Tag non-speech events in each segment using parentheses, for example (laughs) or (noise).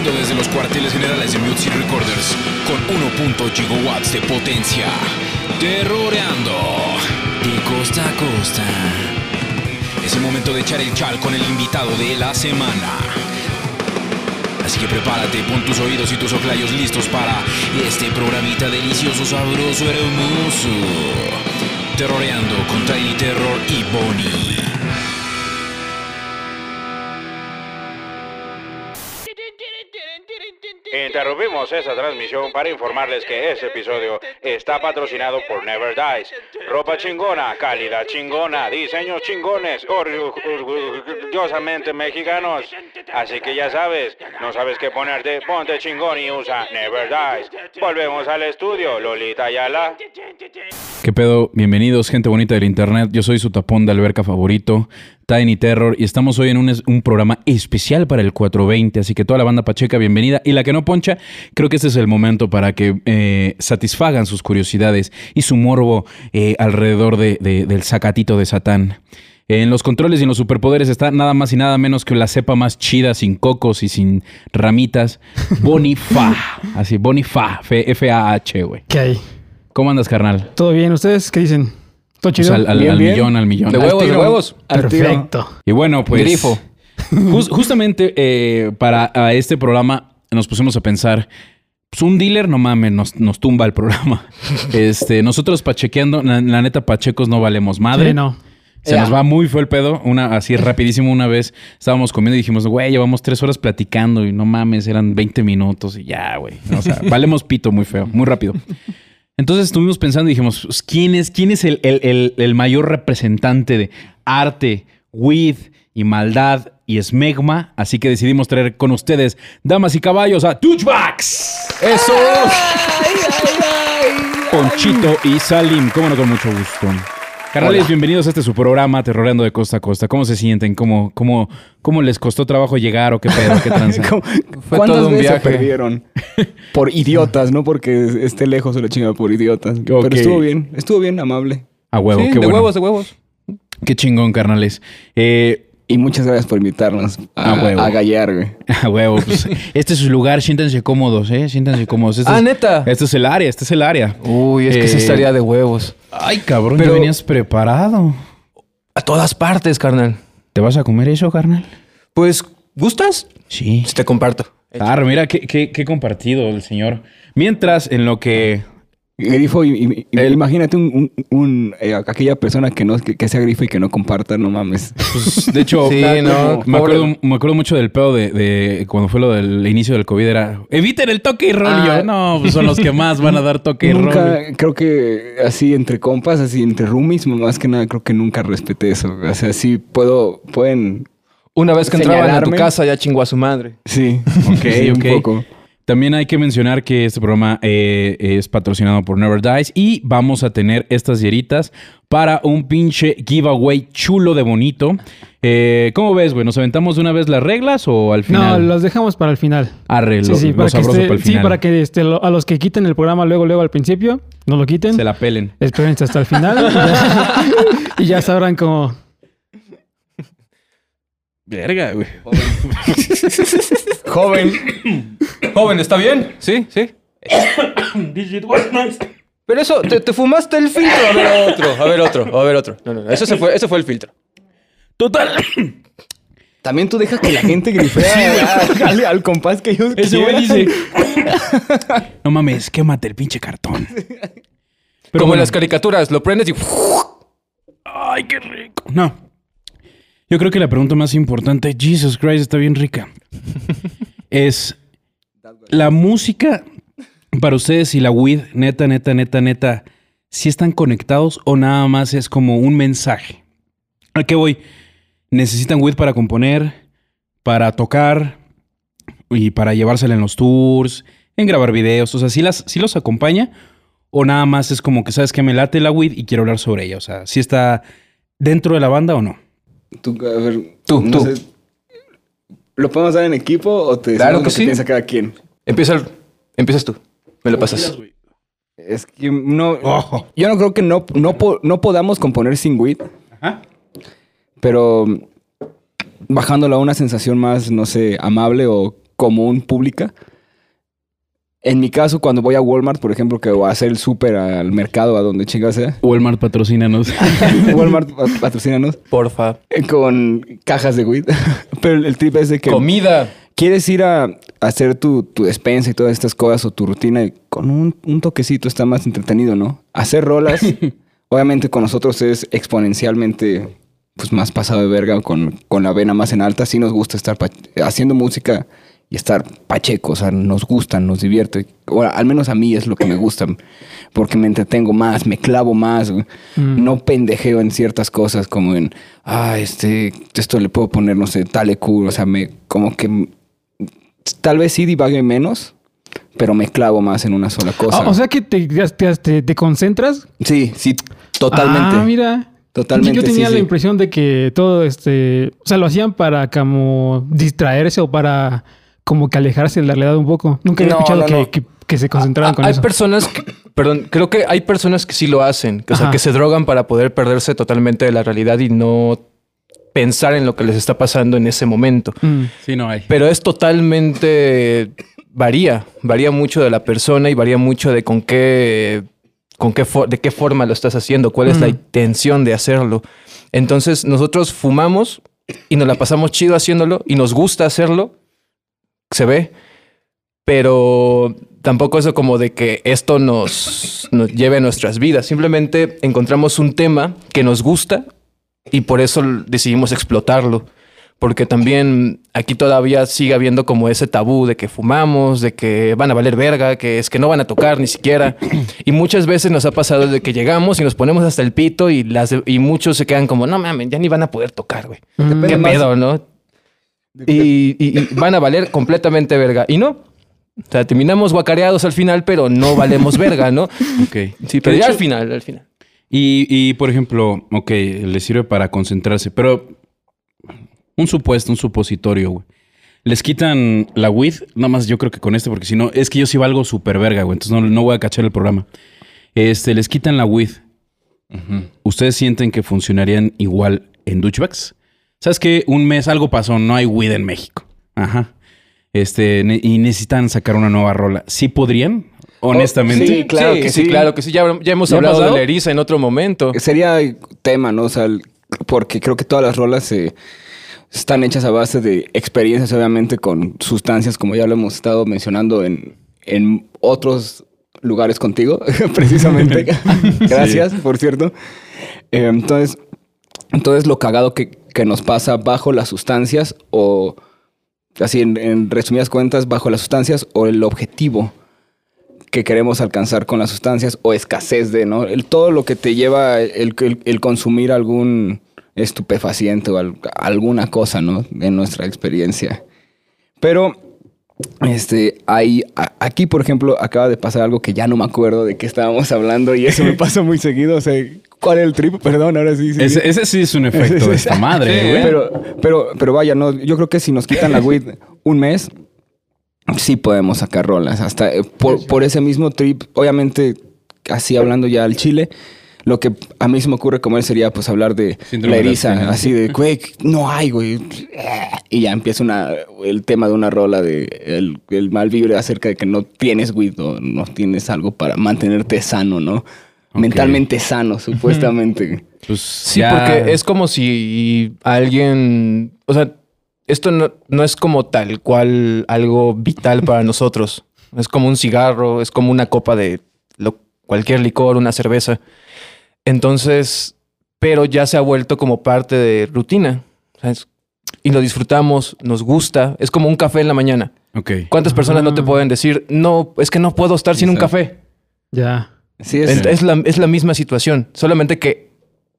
desde los cuarteles generales de Music Recorders con 1.0 gigawatts de potencia. Terroreando de costa a costa. Es el momento de echar el chal con el invitado de la semana. Así que prepárate, pon tus oídos y tus oclayos listos para este programita delicioso, sabroso, hermoso. Terroreando con Tiny Terror y Bonnie. Interrumpimos esta transmisión para informarles que este episodio está patrocinado por Never Dies. Ropa chingona, calidad chingona, diseños chingones, orgu- orgullosamente mexicanos. Así que ya sabes, no sabes qué ponerte, ponte chingón y usa Never Dies. Volvemos al estudio, Lolita Ayala. ¿Qué pedo? Bienvenidos, gente bonita del internet. Yo soy su tapón de alberca favorito, Tiny Terror, y estamos hoy en un, es- un programa especial para el 420. Así que toda la banda Pacheca, bienvenida. Y la que no poncha, creo que este es el momento para que eh, satisfagan sus curiosidades y su morbo eh, alrededor de- de- del sacatito de Satán. En los controles y en los superpoderes está nada más y nada menos que la cepa más chida, sin cocos y sin ramitas. (laughs) Bonifa. Así, Bonifa. F-A-H, güey. ¿Qué hay? ¿Cómo andas, carnal? ¿Todo bien? ¿Ustedes qué dicen? Al, al- Bien, al bien. millón, al millón. De Al huevos, de huevos. Perfecto. Y bueno, pues. Grifo. jus- justamente eh, para a este programa nos pusimos a pensar. Pues un dealer, no mames, nos, nos tumba el programa. (laughs) Este, nosotros pachequeando, la, la neta, pachecos no valemos madre. Sí, no. Se nos va muy fue el pedo. Una, así rapidísimo una vez estábamos comiendo y dijimos, güey, llevamos tres horas platicando y no mames, eran 20 minutos y ya, güey. O sea, (laughs) valemos pito muy feo, muy rápido. Entonces estuvimos pensando y dijimos, pues, ¿quién es, quién es el, el- el- el mayor representante de arte, weed y maldad y esmegma? Así que decidimos traer con ustedes, damas y caballos, a Touchbacks. ¡Eso! Ponchito y Salim. Cómo no, con mucho gusto. Carnales, bienvenidos a este su programa Terroreando de Costa a Costa. ¿Cómo se sienten? ¿Cómo, cómo, cómo les costó trabajo llegar o qué pedo? ¿Qué tranza? (laughs) Fue ¿Cuántas todo un veces se viaje. perdieron? Por idiotas, no porque esté lejos o la chingada por idiotas. Pero estuvo bien, estuvo bien amable. A huevo, Sí, qué de bueno. huevos, de huevos. Qué chingón, carnales. Eh, Y muchas gracias por invitarnos a, A huevo. a gallar, güey. (laughs) a huevo, pues, (laughs) este es su lugar. Siéntense cómodos, ¿eh? Siéntense cómodos. Este Ah, es, ¿neta? Este es el área, este es el área. Uy, es que sí Eh, estaría de huevos. Ay, cabrón, Pero- ya venías preparado. A todas partes, carnal. ¿Te vas a comer eso, carnal? Pues, ¿gustas? Sí. Sí, te comparto. Claro, mira qué, qué, qué compartido el señor. Mientras, en lo que Grifo, y, y- y- imagínate un, un- un, eh, aquella persona que no que, que sea grifo y que no comparta, no mames. Pues, de hecho, (laughs) Sí, me, no, me acuerdo, me acuerdo mucho del pedo de, de cuando fue lo del inicio del COVID. Era, eviten el toque y rol. Y yo, Ah. no, pues son los que más van a dar toque y rol. nunca, creo que así entre compas, así entre roomies, más que nada, creo que nunca respeté eso. O sea, sí puedo, pueden, Una vez que entraban a tu casa, ya chingó a su madre. sí, Ok, (laughs) sí, ok. un poco. También hay que mencionar que este programa eh, es patrocinado por Never Dies y vamos a tener estas hieritas para un pinche giveaway chulo de bonito. Eh, ¿Cómo ves, güey? ¿Nos aventamos de una vez las reglas o al No, final? los dejamos para el final. Arre, Sí, sí, para que, esté- para el sí, para que este, lo- a los que quiten el programa luego, luego al principio, no lo quiten. Se la pelen. Espérense hasta el final. y (laughs) ya- (laughs) y ya sabrán cómo. Verga, güey. Joven. (coughs) Joven, ¿está bien? Sí, sí. (coughs) Pero eso, te, te fumaste el filtro. A ver otro, a ver otro, a ver otro. No, no, no. Eso se fue, ese fue el filtro. Total. También tú dejas que la gente grifea al, al compás que ellos Ese güey dice... (laughs) no mames, quémate el pinche cartón. Pero Como bueno. en las caricaturas, lo prendes y... Ay, qué rico. No. Yo creo que la pregunta más importante, Jesus Christ, está bien rica. (laughs) es la música para ustedes y la weed, neta, neta, neta, neta, si están conectados o nada más es como un mensaje. ¿A qué voy? Necesitan weed para componer, para tocar y para llevársela en los tours, en grabar videos. O sea, si las, si los acompaña o nada más es como que sabes que me late la weed y quiero hablar sobre ella. O sea, si está dentro de la banda o no. Tú, a ver, Tú, no tú. sé, ¿Lo podemos dar en equipo o te Claro decimos que lo sí. piensa cada quien? Empieza el- empiezas tú. Me lo pasas. Es que no. Ojo. Yo no creo que no, no, po- no podamos componer sin weed, Ajá. pero bajándolo a una sensación más, no sé, amable o común pública. En mi caso, cuando voy a Walmart, por ejemplo, que voy a hacer el súper al mercado, a donde chinga sea, Walmart patrocínanos. (laughs) Walmart pa- patrocínanos, Porfa. eh, con cajas de weed. (laughs) Pero el trip es de que Comida. quieres ir a hacer tu, tu despensa y todas estas cosas o tu rutina y con un, un toquecito está más entretenido, ¿no? Hacer rolas, (laughs) obviamente con nosotros es exponencialmente pues más pasado de verga, con, con la vena más en alta. Sí nos gusta estar haciendo música y estar pacheco, o sea, nos gusta, nos divierte. O al menos a mí es lo que me gusta, porque me entretengo más, me clavo más, güey. no pendejeo en ciertas cosas como en, ah, este, esto le puedo poner, no sé, tal o sea, me, como que tal vez sí divague menos, pero me clavo más en una sola cosa. Ah, o sea que te, te, te- te concentras. sí, sí, totalmente. Ah, mira. Totalmente, Yo tenía sí, la sí. impresión de que todo este. O sea, lo hacían para como distraerse o para como que alejarse de la realidad un poco. Nunca había No, escuchado no, que, no. que- que se concentraran con hay eso. personas que, perdón, creo que hay personas que sí lo hacen, que, o sea, que se drogan para poder perderse totalmente de la realidad y no pensar en lo que les está pasando en ese momento. Mm. Sí, no hay. Pero es totalmente varía, varía mucho de la persona y varía mucho de con qué con qué de qué forma lo estás haciendo, cuál es la Mm. intención de hacerlo. Entonces, nosotros fumamos y nos la pasamos chido haciéndolo y nos gusta hacerlo. Se ve, pero tampoco eso como de que esto nos, nos lleve a nuestras vidas. Simplemente encontramos un tema que nos gusta y por eso decidimos explotarlo. Porque también aquí todavía sigue habiendo como ese tabú de que fumamos, de que van a valer verga, que es que no van a tocar ni siquiera. Y muchas veces nos ha pasado de que llegamos y nos ponemos hasta el pito y, las, y muchos se quedan como, no mames, ya ni van a poder tocar, güey. Mm. ¿Qué pedo, no? Y, y- y van a valer completamente verga. Y no. O sea, terminamos guacareados al final, pero no valemos verga, ¿no? (laughs) Ok. Sí, pero ya hecho- al final, al final. Y, y, por ejemplo, ok, le sirve para concentrarse, pero un supuesto, un supositorio, güey. Les quitan la weed, nada más yo creo que con este, porque si no, es que yo sí valgo súper verga, güey, entonces no, no voy a cachar el programa. Este, les quitan la weed. ¿Ustedes sienten que funcionarían igual en douchebags? ¿Sabes que Un mes algo pasó, no hay weed en México. Ajá. Este, ne- y necesitan sacar una nueva rola. ¿Sí podrían? Honestamente. sí, claro sí, que sí, sí. claro que sí. Ya, ya hemos ¿Ya ha hablado de la eriza en otro momento. Sería tema, ¿no? O sea, porque creo que todas las rolas se están hechas a base de experiencias, obviamente, con sustancias, como ya lo hemos estado mencionando en, en otros lugares contigo, (laughs) precisamente. (laughs) Gracias, por cierto. Eh, entonces, entonces, lo cagado que, que nos pasa bajo las sustancias o, así en, en resumidas cuentas, bajo las sustancias o el objetivo que queremos alcanzar con las sustancias o escasez de, ¿no? El, todo lo que te lleva el, el- el consumir algún estupefaciente o al- alguna cosa, ¿no? En nuestra experiencia. Pero, este, hay, a- aquí, por ejemplo, acaba de pasar algo que ya no me acuerdo de qué estábamos hablando y eso me (laughs) pasa muy seguido. O sea, ¿cuál es el trip? Perdón, ahora sí. sí. Ese, ese sí es un efecto de esta madre, güey. Pero, pero, pero vaya, no, yo creo que si nos quitan la (laughs) weed un mes, sí podemos sacar rolas. Hasta eh, por, por ese mismo trip, obviamente, así hablando ya al chile, lo que a mí se me ocurre como él sería pues hablar de Síndrome la eriza, así de, güey, no hay, güey. Y ya empieza una, el tema de una rola de el, el mal vibre acerca de que no tienes weed o no tienes algo para mantenerte sano, ¿no? Mentalmente sano, supuestamente. Pues Sí, ya- porque es como si alguien, o sea, esto no, no es como tal cual algo vital para (laughs) nosotros. Es como un cigarro, es como una copa de lo- cualquier licor, una cerveza. Entonces, pero ya se ha vuelto como parte de rutina. ¿sabes? Y lo disfrutamos, nos gusta. Es como un café en la mañana. Ok. ¿Cuántas personas no te Ah. pueden decir, no, es que no puedo estar sin un café? Ya. Sí, es, Es, es la, es la misma situación, solamente que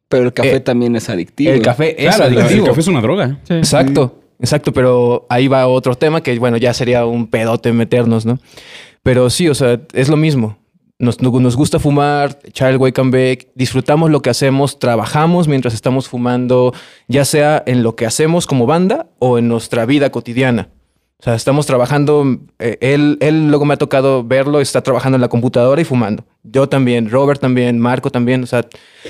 pero el café eh, también es adictivo. el café es Claro, adictivo. el café es una droga. Sí. Exacto, exacto, pero ahí va otro tema que, bueno, ya sería un pedote meternos, ¿no? Pero sí, o sea, es lo mismo. Nos, nos gusta fumar, echar el wake and bake, disfrutamos lo que hacemos, trabajamos mientras estamos fumando, ya sea en lo que hacemos como banda o en nuestra vida cotidiana. O sea, estamos trabajando, eh, él, él luego me ha tocado verlo, está trabajando en la computadora y fumando. Yo también, Robert también, Marco también, o sea,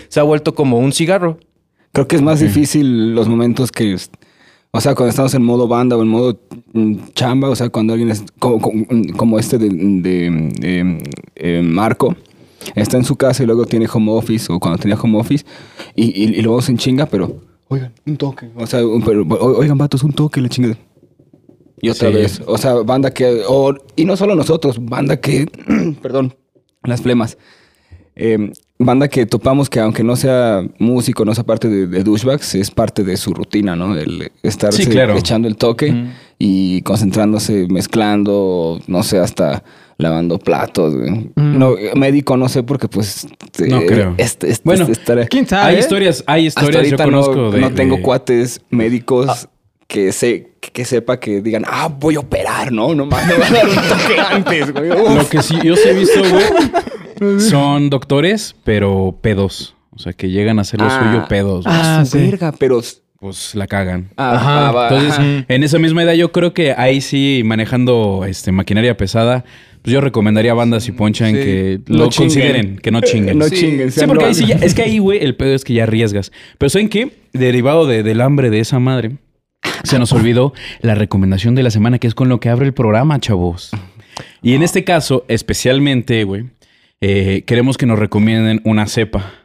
se ha vuelto como un cigarro. Creo que es más difícil los momentos que, O sea, cuando estamos en modo banda o en modo mm, chamba, o sea, cuando alguien es como, como- como este de, de, de, eh, Marco, está en su casa y luego tiene home office o cuando tenía home office y, y, y lo vamos en chinga, pero, oigan, un toque. O sea, pero, oigan, vatos, un toque, la chingada. Y otra Sí. vez, o sea, banda que, o- y no solo nosotros, banda que, (clears throat) perdón, las flemas. Eh, banda que topamos que aunque no sea músico, no sea parte de, de douchebags, es parte de su rutina, ¿no? El Sí, claro. echando el toque y concentrándose, mezclando, no sé, hasta lavando platos. güey. Mm. No, médico no sé porque pues... No eh, creo. este- este- Bueno, ¿Quién sabe? Hay eh? historias, hay historias, yo ahorita conozco no, de... no tengo de- cuates médicos Ah. que se que sepa que digan, ah, voy a operar, ¿no? No más, me van a dar un toque antes, güey. (laughs) Uf. Lo que sí, yo sí he visto, güey, (laughs) son doctores, pero pedos. O sea, que llegan a hacer lo Ah. suyo pedos. güey. Ah, su sí. verga, pero... Pues la cagan. Ah, ah, va, Entonces, ajá. en esa misma edad, yo creo que ahí sí, manejando este maquinaria pesada, pues yo recomendaría a bandas y ponchan Sí. que No lo chinguen. consideren, que no chinguen. No sí. chinguen. Sí, porque ahí sí ya- es que ahí, güey, el pedo es que ya arriesgas. Pero ¿saben qué? Derivado de- del hambre de esa madre, se nos olvidó la recomendación de la semana, que es con lo que abre el programa, chavos. Y en este caso, especialmente, güey, eh, queremos que nos recomienden una cepa.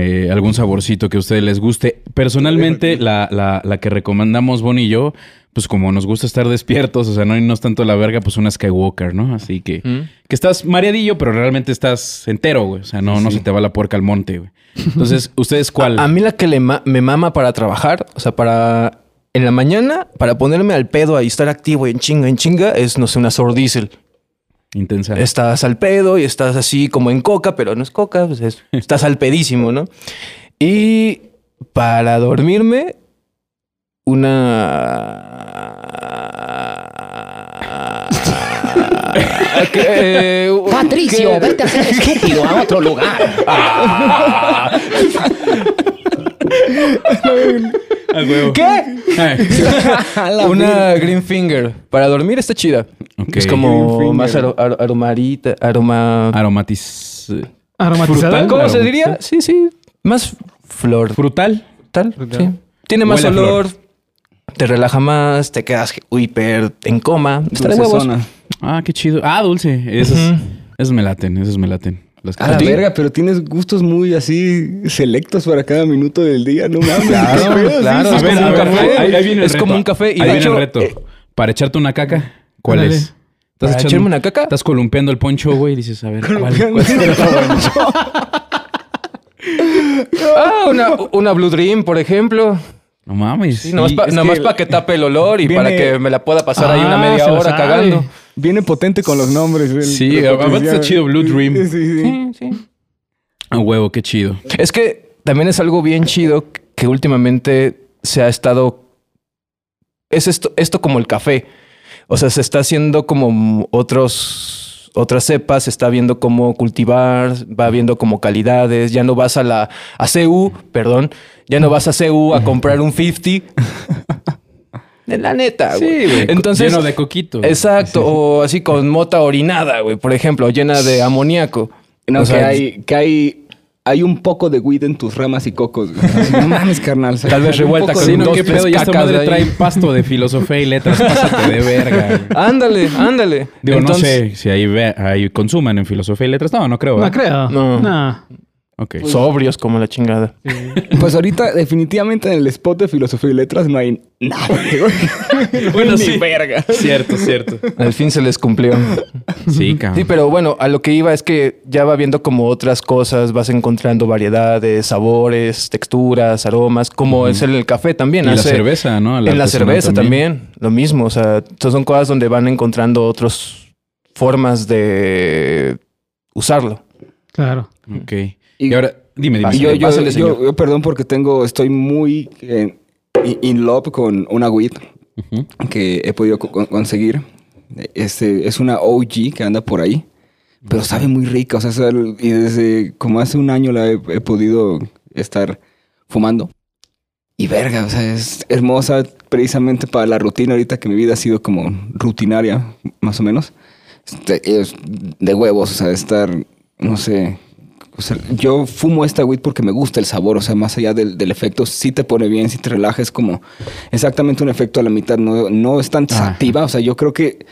Eh, algún saborcito que a ustedes les guste. Personalmente, la, la- la que recomendamos Bon y yo, pues como nos gusta estar despiertos, o sea, no irnos tanto a la verga, pues una Skywalker, ¿no? Así que, que estás mareadillo, pero realmente estás entero, güey. O sea, no, no se te va la puerca al monte, güey. Entonces, (laughs) ¿ustedes cuál? A, a mí la que le ma- me mama para trabajar, o sea, para en la mañana, para ponerme al pedo y estar activo y en chinga, en chinga, es, no sé, una Sor Diesel. Intensa. Estás al pedo y estás así como en coca, pero no es coca, pues es- (laughs) estás al pedísimo, ¿no? Y para dormirme, una... (laughs) que, eh, Patricio, que- vete a hacer estúpido a otro lugar. (laughs) Ah, huevo. ¿Qué? Una Green Finger. Para dormir está chida. Es como más aro- aro- aromarita, aroma... Aromatiz... ¿Aromatizada? Frutal. ¿Cómo se diría? Sí, sí. Más flor. Frutal. Tal, sí. Tiene más Huele olor. Te relaja más. Te quedas hiper en coma. Está de huevos. Ah, qué chido. Ah, dulce. Esos, Ujú. esos me laten, esos me laten. Las A la verga, pero tienes gustos muy así selectos para cada minuto del día, no mames. Claro, pedo, sí, claro. sí, A Es ver, como a un ver, café. ahí, ahí viene el Es reto. como un café. Y ahí de viene hecho, el reto. eh, Para echarte una caca, ¿cuál es? ¿Para echarme una caca? Estás columpiando el poncho, güey, y dices, a ver, ¿cuál, cuál será? (laughs) Ah, una, una Blue Dream, por ejemplo. No mames. Sí, nomás sí, para es que- que, tape el olor y viene- para que me la pueda pasar ahí una Ah, media hora cagando. Viene potente con los nombres. el- Sí, aparte está chido Blue Dream. Sí, sí, sí. Sí, sí. A huevo, qué chido. Es que también es algo bien chido que últimamente se ha estado. Es esto, esto como el café. O sea, se está haciendo como otros, otras cepas, se está viendo cómo cultivar, va viendo como calidades. Ya no vas a la a CU, perdón, ya no vas a CU a comprar un 50. De la neta, güey. güey. Entonces, Lleno de coquito. Exacto, o así con mota orinada, güey, por ejemplo, llena de amoníaco. No, O que sea, hay, que hay, hay un poco de weed en tus ramas y cocos. güey. Así, no mames, carnal. Tal vez revuelta con Sí, no, dos, qué pedo. Ya esta madre trae pasto de filosofía y letras. Pásate de verga. güey. Ándale, ándale. Digo, Entonces- no sé si ahí, ve, ahí consuman en filosofía y letras. No, no creo. No ¿verdad? creo. No. No. Ok. Sobrios como la chingada. (laughs) Pues ahorita, definitivamente en el spot de filosofía y letras no hay nada, güey. (laughs) Bueno, (laughs) Ni sí. verga. Cierto, cierto. Al fin se les cumplió. Sí, cabrón. Sí, pero bueno, a lo que iba es que ya va viendo como otras cosas, vas encontrando variedades, sabores, texturas, aromas, como es en el café también. Y la hace- cerveza, ¿no? en la cerveza también. lo mismo. O sea, so- son cosas donde van encontrando otras formas de usarlo. Claro. Ok. Y, ahora, dime, dime. Yo, yo, Pásale, yo- señor. yo, perdón porque tengo, estoy muy eh, in- love con una Ujú. que he podido co- conseguir. Este, es una OG que anda por ahí, pero sabe muy rica. O sea, y desde como hace un año la he, he podido estar fumando. Y verga, o sea, es hermosa precisamente para la rutina ahorita que mi vida ha sido como rutinaria, más o menos. Este, es de huevos, o sea, estar, no sé, o sea, yo fumo esta weed porque me gusta el sabor, o sea, más allá del, del efecto, sí te pone bien, sí te relaja, es como exactamente un efecto a la mitad, no, no es tan sativa, o sea, yo creo que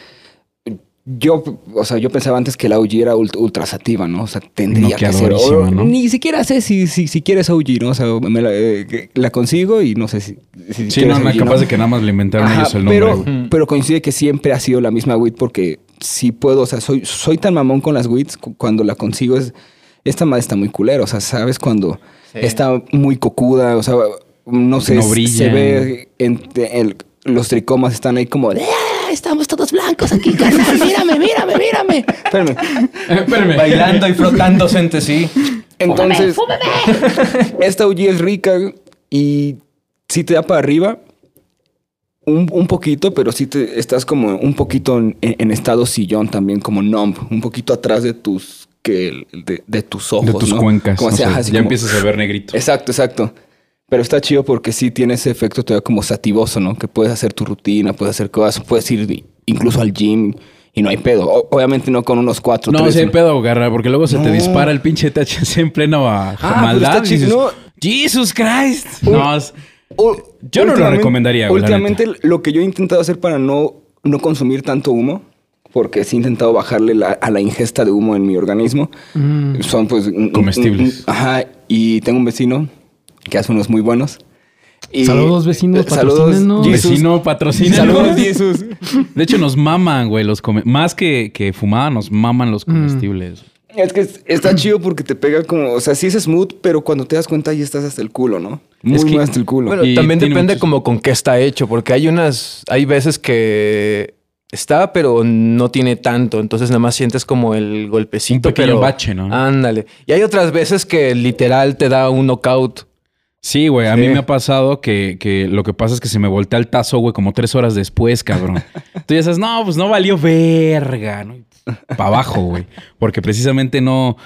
yo, o sea, yo pensaba antes que la OG era ult- ultra sativa, ¿no? O sea, tendría que ser. o- ¿no? Ni siquiera sé si, si, si quieres OG, ¿no? O sea, me la, eh, la consigo y no sé si. si Sí, no, no, OG, capaz de que nada más le inventaron Ajá, ellos el nombre. pero, pero coincide que siempre ha sido la misma weed porque si puedo, o sea, soy, soy tan mamón con las weeds cu- cuando la consigo es, esta madre está muy culera, o sea, sabes cuando está muy cocuda, o sea, no sé, no se ve en, el- los tricomas están ahí como "Ah, estamos todos blancos aquí, carnal, (laughs) mírame, mírame, mírame. Espérame. (laughs) Espérame. Bailando y frotándose entre sí. Entonces, esta OG es rica y sí te da para arriba un, un poquito, pero sí te estás como un poquito en, en estado sillón también, como numb, un poquito atrás de tus que de, de tus ojos, De tus ¿no? cuencas. Como o sea, ya como- empiezas a ver negrito. Exacto, exacto. Pero está chido porque sí tiene ese efecto todavía como sativoso, ¿no? Que puedes hacer tu rutina, puedes hacer cosas, puedes ir incluso al gym y no hay pedo. O- obviamente no con unos cuatro, No, sí hay pedo, garra, porque luego se te No. dispara el pinche THC en pleno a- Ah, pero maldad. está y dices, chido. Jesus Christ. No, es- O- Yo no lo recomendaría, güey, Últimamente lo que yo he intentado hacer para no, no consumir tanto humo, porque sí he intentado bajarle la- a la ingesta de humo en mi organismo, Mm. son pues... Comestibles. ajá, y tengo un vecino que hace unos muy buenos. Y- Saludos, vecinos, eh, Saludos, patrocínenos. Jesus. vecino patrocina. Saludos, (laughs) Jesus. De hecho, nos maman, güey, los come- más que, que fumada, nos maman los comestibles. Es que es- está chido porque te pega como... O sea, sí es smooth, pero cuando te das cuenta ya estás hasta el culo, ¿no? Muy, Es que- muy hasta el culo. Bueno, Y también depende muchos- como con qué está hecho, porque hay unas, hay veces que está, pero no tiene tanto, entonces nada más sientes como el golpecito. Un pequeño pero- bache, ¿no? Ándale. Y hay otras veces que literal te da un knockout. Sí, güey, a Sí. mí me ha pasado que, que lo que pasa es que se me voltea el tazo, güey, como tres horas después, cabrón. (laughs) Tú ya sabes, no, pues no valió verga, ¿no? Para abajo, güey. Porque precisamente no.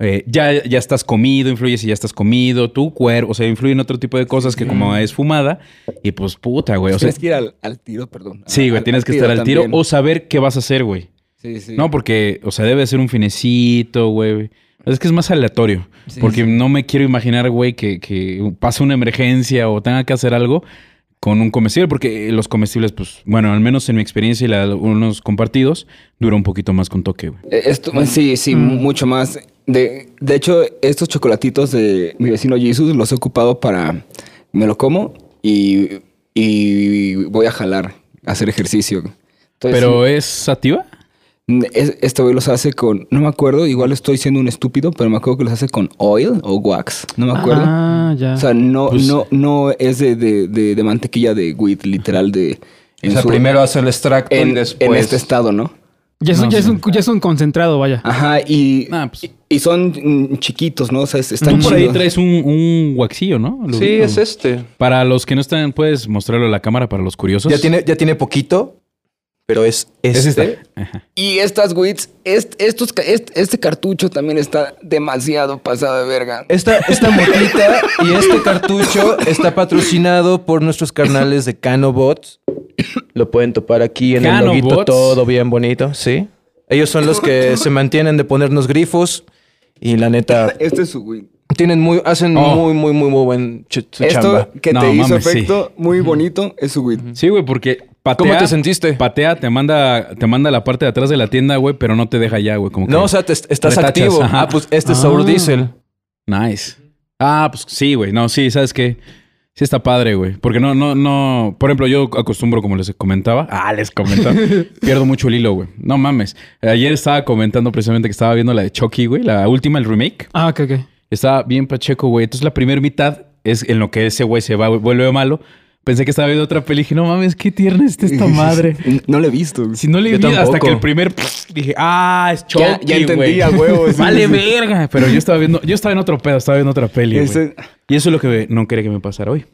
Eh, ya, ya estás comido, influye si ya estás comido, tu cuerpo, o sea, influye en otro tipo de cosas que como es fumada. Y pues puta, güey. O sea, tienes que ir al, al tiro, perdón. sí, güey, Al- tienes que estar al tiro también. o saber qué vas a hacer, güey. Sí, sí. No, porque, o sea, debe ser un finecito, güey. Es que es más aleatorio. Sí, porque sí. no me quiero imaginar, güey, que, que pase una emergencia o tenga que hacer algo con un comestible. Porque los comestibles, pues, bueno, al menos en mi experiencia y la unos compartidos, dura un poquito más con toque, güey. Eh, Esto, sí, sí, Mm. mucho más. De, de hecho, estos chocolatitos de mi vecino Jesus los he ocupado para. Me lo como y, y voy a jalar, a hacer ejercicio. Entonces, Pero ¿es sativa? es- este güey los hace con. No me acuerdo, igual estoy siendo un estúpido, pero me acuerdo que los hace con oil o wax. No me acuerdo. Ah, ya. O sea, no, Pues- no, no es de, de, de- de mantequilla de weed, literal de. o sea, su- primero hace el extracto en, y después. en este estado, ¿no? Ya, es, no ya, es un, ya es un concentrado, vaya. Ajá, y, Ah, pues- y, y son chiquitos, ¿no? O sea, es- están Tú por ahí traes un, un waxillo, ¿no? Lo Sí, es este. Para los que no están, puedes mostrarlo a la cámara para los curiosos. Ya tiene, ya tiene poquito, pero es este. Es. Ajá. Y estas weeds, est- estos, est- este cartucho también está demasiado pasado de verga. Esta, esta (laughs) motita y este cartucho está patrocinado por nuestros carnales de Canobots. (coughs) Lo pueden topar aquí en el Canobots. loguito, todo bien bonito, ¿sí? Ellos son los que (coughs) se mantienen de ponernos grifos y la neta Este es su weed. tienen muy, hacen Oh. muy, muy, muy, muy buen ch- su Esto chamba. que No, te hizo mames, sí. efecto muy bonito es su weed. Sí, güey, porque patea. ¿Cómo te sentiste? Patea, te manda, te manda a la parte de atrás de la tienda, güey, pero no te deja ya, güey. Como que No, o sea, te- estás retachas, activo. ajá. Ah, pues este es Sour Ah. Diesel. Nice. Ah, pues sí, güey. No, sí, ¿sabes qué? Sí está padre, güey. Porque no, no, no... Por ejemplo, yo acostumbro, como les comentaba... (laughs) Ah, les comentaba. pierdo mucho el hilo, güey. No mames. Ayer estaba comentando precisamente que estaba viendo la de Chucky, güey. La última, el remake. Ah, ok, ok. Estaba bien pacheco, güey. Entonces la primera mitad es en lo que ese güey se va, vuelve malo. Pensé que estaba viendo otra peli y dije, no mames, qué tierna está esta (laughs) madre. No lo he visto. Si no le Yo vi hasta que el primer dije, ah, es Chucky, Ya- ya entendí, a (laughs) vale verga. Pero yo estaba viendo, yo estaba en otro pedo, estaba viendo otra peli, Y eso es lo que no quería que me pasara hoy.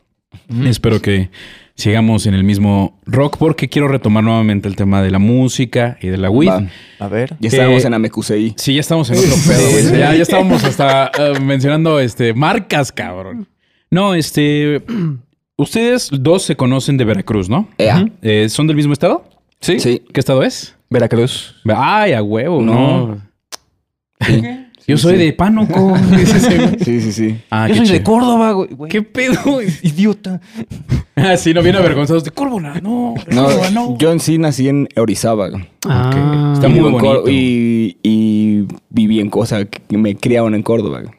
Espero que sigamos en el mismo rock porque quiero retomar nuevamente el tema de la música y de la weed. Va. A ver. Ya estábamos Eh, en Amekusei. Sí, ya estamos en otro pedo, güey. Ya, ya (laughs) estábamos hasta eh, mencionando este marcas, cabrón. No, este. Ustedes dos se conocen de Veracruz, ¿no? Ea. Ujú. Eh, ¿Son del mismo estado? Sí. Sí. ¿Qué estado es? Veracruz. Ay, a huevo, no. No. Sí. Yo soy sí. de Pánuco. Dice ese güey. Sí, sí, sí. Ah, Yo qué soy de chido. Córdoba, güey. güey. (laughs) ¿Qué pedo? (laughs) idiota? Ah, sí, no viene avergonzados de Córdoba. No, No, Córdoba, no. yo en sí nací en Orizaba. güey. Ah, Está muy vivo en Cor- bonito. Y, y viví en Cosa, que me criaron en Córdoba. güey.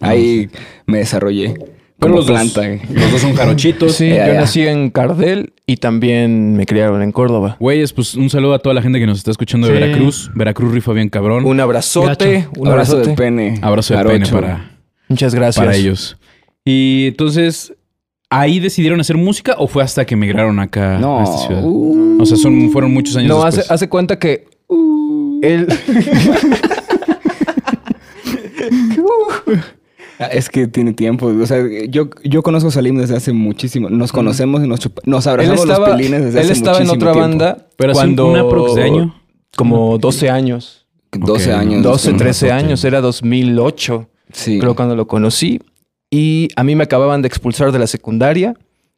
Ahí me desarrollé Pero como los planta. dos, los dos son jarochitos. Sí, yo nací en Cardel y también me criaron en Córdoba. Güeyes, pues un saludo a toda la gente que nos está escuchando de Sí. Veracruz. Veracruz rifa bien cabrón. Un abrazote, Gacho. un abrazo abrazote. de pene. abrazo de jarocho. pene para, Muchas gracias. para ellos. Y entonces, ¿ahí decidieron hacer música o fue hasta que emigraron acá No. a esta ciudad? uh, O sea, son, fueron muchos años No, hace, después. hace cuenta que él... (laughs) (laughs) Es que tiene tiempo. O sea, yo, yo conozco a Salim desde hace muchísimo. Nos conocemos y nos, chupa- nos él abrazamos estaba, los pelines desde él hace estaba en otra tiempo. banda Pero cuando... un aprox de año. Como 12 años. 12 Ok. años. 12, nos 13 razote. años. Era 2008. Sí. Creo cuando lo conocí. Y a mí me acababan de expulsar de la secundaria.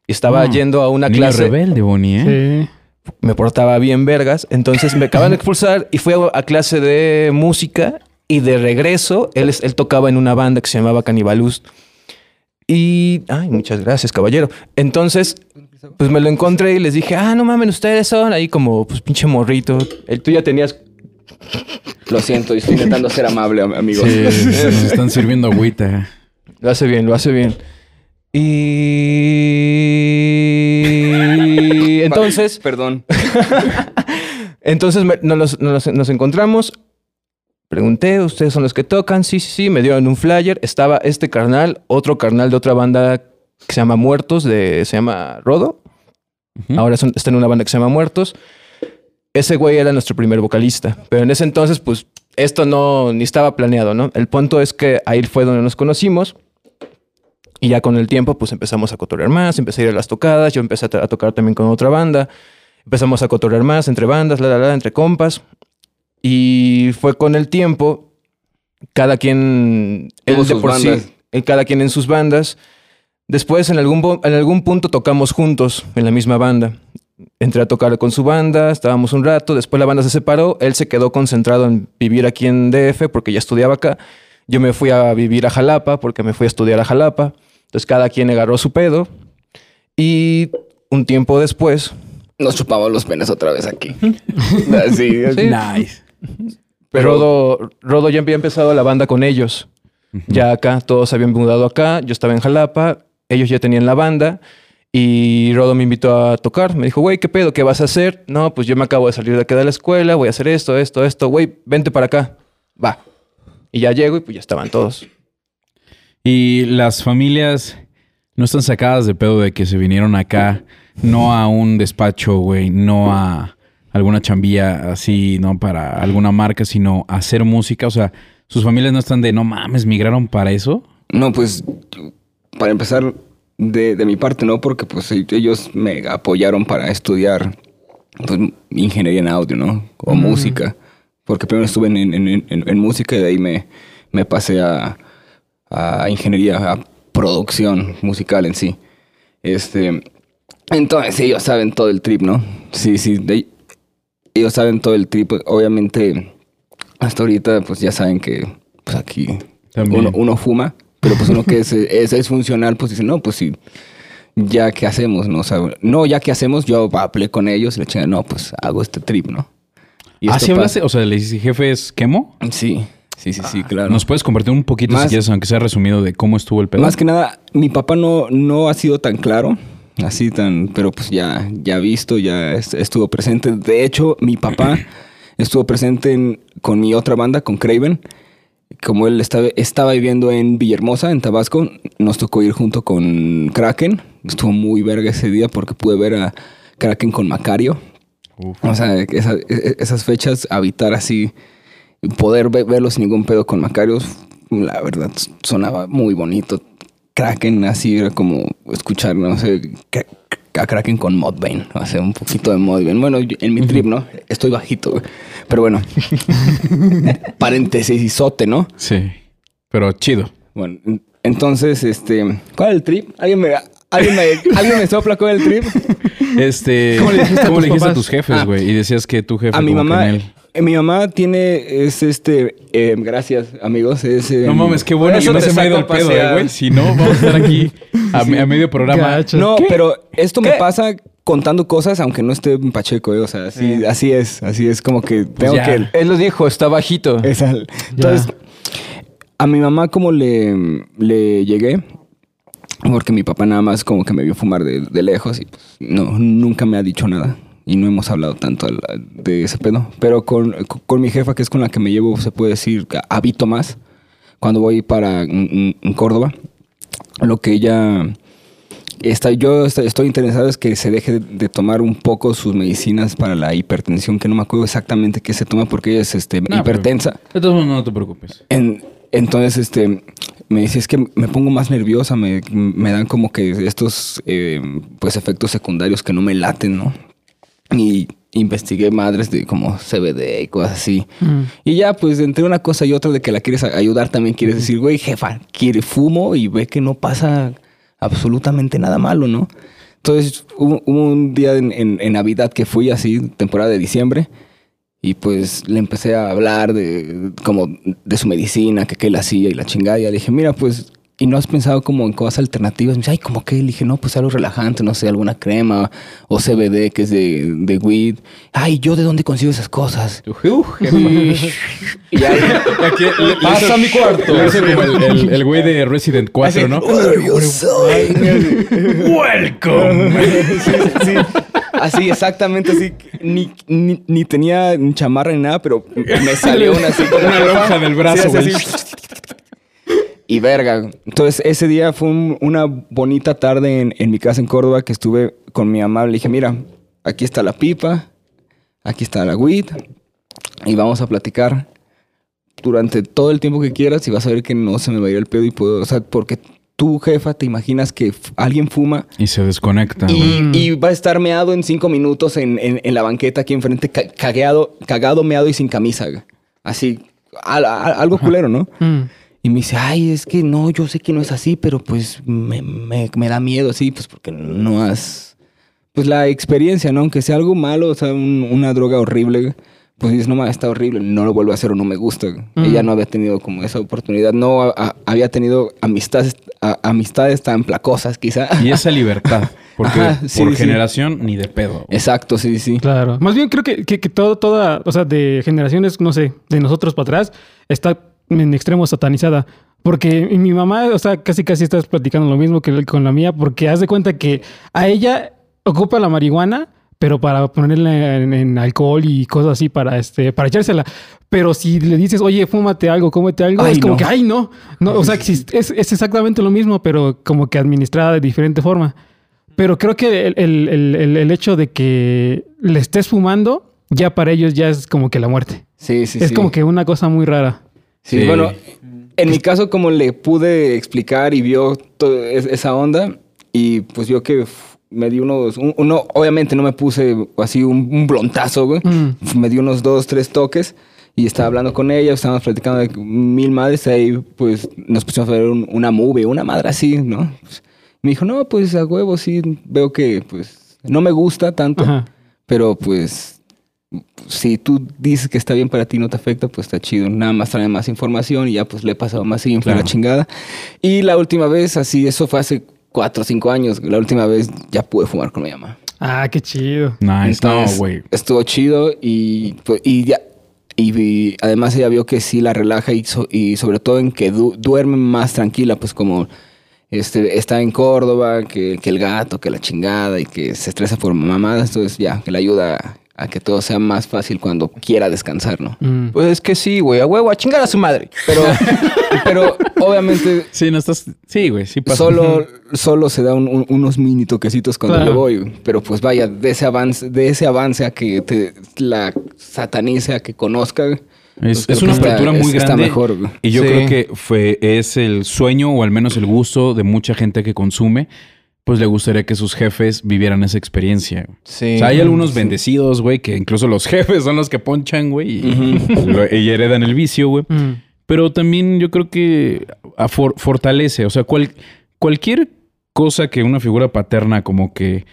Y estaba Mm. yendo a una clase. rebelde, Bonnie, ¿eh? sí. me portaba bien vergas. Entonces me acaban de expulsar y fui a, a clase de música y de regreso él, es- él tocaba en una banda que se llamaba Canibaluz. Y, ay, muchas gracias, caballero. Entonces, pues me lo encontré y les dije, ah, no mames, ustedes son ahí como, pues pinche morrito. El, tú ya tenías... Lo siento, estoy intentando ser amable, am- amigos. Sí, nos están sirviendo agüita. Lo hace bien, lo hace bien. Y (laughs) entonces... Perdón. (laughs) Entonces me- nos, los- nos los- nos encontramos. Pregunté, ¿ustedes son los que tocan? Sí, sí, sí. Me dieron un flyer. Estaba este carnal, otro carnal de otra banda que se llama Muertos, de, se llama Rodo. Ahora son- está en una banda que se llama Muertos. Ese güey era nuestro primer vocalista. Pero en ese entonces, pues, esto no ni estaba planeado, ¿no? El punto es que ahí fue donde nos conocimos. Y ya con el tiempo, pues empezamos a cotorrear más, empecé a ir a las tocadas, yo empecé a tocar también con otra banda, empezamos a cotorrear más entre bandas, la, la, la, entre compas. Y fue con el tiempo, cada quien, él de por sí, eh, cada quien en sus bandas. Después, en algún, en algún punto, tocamos juntos en la misma banda. Entré a tocar con su banda, estábamos un rato, después la banda se separó, él se quedó concentrado en vivir aquí en DF porque ya estudiaba acá. Yo me fui a vivir a Jalapa porque me fui a estudiar a Jalapa. Entonces cada quien agarró su pedo. Y un tiempo después, Nos chupamos los penes otra vez aquí. (laughs) Así, así. Nice. Pero- Rodo, Rodo ya había empezado la banda con ellos. Ya acá, todos habían mudado acá. Yo estaba en Jalapa, ellos ya tenían la banda. Y Rodo me invitó a tocar. Me dijo, güey, ¿qué pedo? ¿Qué vas a hacer? No, pues yo me acabo de salir de acá de la escuela, voy a hacer esto, esto, esto. Güey, vente para acá. Va. Y ya llego y pues ya estaban todos. Y las familias no están sacadas de pedo de que se vinieron acá, no a un despacho, güey, no a alguna chambilla así, no para alguna marca, sino hacer música. O sea, sus familias no están de, no mames, migraron para eso. No, pues para empezar, de, de mi parte no, porque pues ellos me apoyaron para estudiar pues, ingeniería en audio, ¿no? O música. Porque primero estuve en, en- en- en- en música y de ahí me, me pasé a, a ingeniería, a producción musical en sí. Este, entonces ellos saben todo el trip, ¿no? Sí, sí, de- ellos saben todo el trip. Obviamente, hasta ahorita pues ya saben que pues aquí uno, uno fuma, pero pues uno que es, (laughs) es, es funcional, pues dice, no, pues sí, ya que hacemos, ¿no? O sea, no, ya que hacemos, yo hablé con ellos y le dije, no, pues hago este trip, ¿no? Y Ah, sí hablaste, o sea, le dices, jefe es quemo. Sí, sí, sí, sí, claro. ¿Nos puedes compartir un poquito, si Más- quieres, aunque sea resumido, de cómo estuvo el pedo? Más que nada, mi papá no, no ha sido tan claro, así tan, pero pues ya, ya visto, ya est- estuvo presente. De hecho, mi papá (clears throat) estuvo presente en- con mi otra banda, con Craven. Como él estaba, estaba viviendo en Villahermosa, en Tabasco, nos tocó ir junto con Kraken. Estuvo muy verga ese día porque pude ver a Kraken con Macario. O sea, esa- e- esas fechas, habitar así, poder ve- verlos sin ningún pedo con Macarios, la verdad, sonaba muy bonito. Kraken así era como escuchar, no sé, a Kraken con Modbane, o sea, un poquito de Modbane. Bueno, yo- en mi trip, ¿no? Estoy bajito, güey. Pero bueno, (laughs) paréntesis y sote, ¿no? Sí, pero chido. Bueno, en- entonces, este, ¿cuál es el trip? ¿Alguien me, alguien me, ¿alguien me (laughs) sopla cuál es el trip? Este, ¿Cómo le dijiste a tus a papás? tus jefes, Ah. güey? y decías que tu jefe A mi mamá, él. Eh, Mi mamá tiene, es este, eh, gracias amigos, es... eh, No mames, qué bueno que eso no se me ha ido el pedo, eh, güey. Si no, vamos a estar aquí a, me- a medio programa. No, pero esto me pasa contando cosas aunque no esté en Pacheco, eh, o sea, así, así es, así es como que tengo ya. que... Él lo dijo, está bajito. Es al- Entonces, a mi mamá como le, le llegué, porque mi papá nada más como que me vio fumar de, de lejos y pues, no, nunca me ha dicho nada. Y no hemos hablado tanto de ese pedo. Pero con, con mi jefa, que es con la que me llevo, se puede decir, habito más, cuando voy para en, en Córdoba, lo que ella... Está, yo estoy interesado es que se deje de, tomar un poco sus medicinas para la hipertensión, que no me acuerdo exactamente qué se toma porque ella es este, No, hipertensa. Modos, no te preocupes. En- entonces, este, me dice, es que me pongo más nerviosa, me, me dan como que estos, eh, pues, efectos secundarios que no me laten, ¿no? Y investigué madres de como CBD y cosas así. Mm. Y ya, pues, entre una cosa y otra de que la quieres ayudar, también quieres decir, güey, jefa, quiere fumo y ve que no pasa absolutamente nada malo, ¿no? Entonces, hubo, hubo un día en, en- en Navidad que fui así, temporada de diciembre, y pues le empecé a hablar de como de su medicina, que qué él hacía y la chingada. Y le dije, mira, pues, ¿y no has pensado como en cosas alternativas? Me dice, ay, ¿cómo qué? Le dije, no, pues algo relajante, no sé, alguna crema o CBD que es de, de weed. Ay, ¿yo de dónde consigo esas cosas? (laughs) Y ya, Aquí, le- le Pasa hizo- a mi cuarto. le hizo como el, el- el güey de Resident 4, ¿no? yo soy. Welcome. Sí, (laughs) sí, sí. Así, exactamente así. Ni, ni, ni tenía chamarra ni nada, pero me salió una así. como Una lonja del brazo, Sí, así, güey. así. Y verga. Entonces, ese día fue un- una bonita tarde en, en mi casa en Córdoba que estuve con mi mamá. Le dije, mira, aquí está la pipa, aquí está la weed, y vamos a platicar durante todo el tiempo que quieras y vas a ver que no se me va a ir el pedo y puedo, o sea, porque tú, jefa, te imaginas que alguien fuma Y se desconecta, y, y va a estar meado en cinco minutos en, en- en la banqueta aquí enfrente, ca- cagueado, cagado, meado y sin camisa. Así, al- al- algo culero, ¿no? Mm. Y me dice, ay, es que no, yo sé que no es así, pero pues me, me- me da miedo así, pues porque no has... Pues la experiencia, ¿no? Aunque sea algo malo, o sea, un- una droga horrible, pues dices, no, ma, está horrible, no lo vuelvo a hacer o no me gusta. güey. Mm. Ella no había tenido como esa oportunidad, no a- a- había tenido amistades, a- amistades tan placosas quizá. Y esa libertad. (laughs) Porque Ajá, sí, por sí. generación ni de pedo. güey. Exacto, sí, sí. Claro. Más bien creo que, que, que todo, toda, o sea, de generaciones, no sé, de nosotros para atrás, está en extremo satanizada. Porque mi mamá, o sea, casi casi estás platicando lo mismo que con la mía, porque haz de cuenta que a ella ocupa la marihuana, pero para ponerla en, en alcohol y cosas así para este, para echársela. Pero si le dices, oye, fúmate algo, cómete algo, Ay, es como no. que, ay, no. no o sea, (laughs) es, es exactamente lo mismo, pero como que administrada de diferente forma. Pero creo que el, el- el- el- el hecho de que le estés fumando, ya para ellos ya es como que la muerte. Sí, sí, es sí. como que una cosa muy rara. Sí, Sí. bueno, en mi caso como le pude explicar y vio esa onda y pues vio que me dio unos, un- uno, obviamente no me puse así un, un blontazo, güey. Mm. Me dio unos dos, tres toques y estaba hablando con ella, estábamos platicando de mil madres, ahí pues nos pusimos a ver un- una movie, una madre así, ¿no? Me dijo, no, pues a huevo, sí, veo que pues no me gusta tanto, Ajá. pero pues si tú dices que está bien para ti no te afecta, pues está chido. Nada más trae más información y ya pues le he pasado más info a Claro. la chingada. Y la última vez, así, eso fue hace cuatro o cinco años. La última vez ya pude fumar con mi mamá. Ah, qué chido. Nice. No, Entonces, güey. Estuvo chido y, pues, y ya. Y, vi- además ella vio que sí la relaja y, so- y sobre todo en que du- duerme más tranquila, pues como este, está en Córdoba, que, que el gato, que la chingada y que se estresa por mamadas, entonces ya, que le ayuda a, que todo sea más fácil cuando quiera descansar, ¿no? Mm. Pues es que sí, güey, a huevo, a chingar a su madre. Pero, (laughs) pero obviamente Sí, no estás. Sí, güey, sí pasa. solo, solo se da un- un- unos mini toquecitos cuando Claro. le voy. Pero pues vaya, de ese avance, de ese avance a que te la satanice, a que conozca. Es, pues, es una apertura muy es- está grande. mejor, güey. Y yo Sí. creo que fue, es el sueño o al menos el gusto de mucha gente que consume. Pues le gustaría que sus jefes vivieran esa experiencia. Sí. O sea, hay algunos bendecidos, güey, que incluso los (laughs) jefes son los que ponchan, güey, (laughs) y, heredan el vicio, güey. Mm. Pero también yo creo que fortalece, o sea, cual- cualquier cosa que una figura paterna como que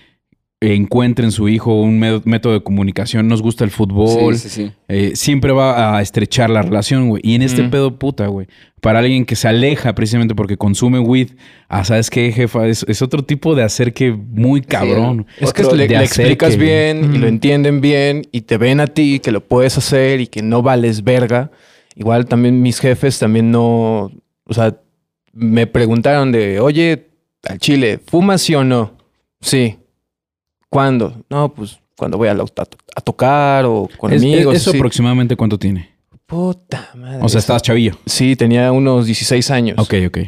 encuentre en su hijo un método de comunicación, nos gusta el fútbol, Sí, sí, sí. eh, siempre va a estrechar la relación, güey. Y en este Mm. pedo, puta, güey. Para alguien que se aleja precisamente porque consume weed, ah, ¿sabes qué, jefa? Es, es otro tipo de acerque muy cabrón. Es que Otro le, explicas bien y lo Mm. entienden bien y te ven a ti que lo puedes hacer y que no vales verga. Igual también mis jefes también no, o sea, me preguntaron de, oye, al chile, ¿fumas sí o no? Sí. ¿Cuándo? No, pues cuando voy a, la- a, a tocar o con Es- amigos. ¿Eso así. aproximadamente cuánto tiene? Puta madre. O sea, estás chavillo. Sí, tenía unos 16 años. Ok, ok.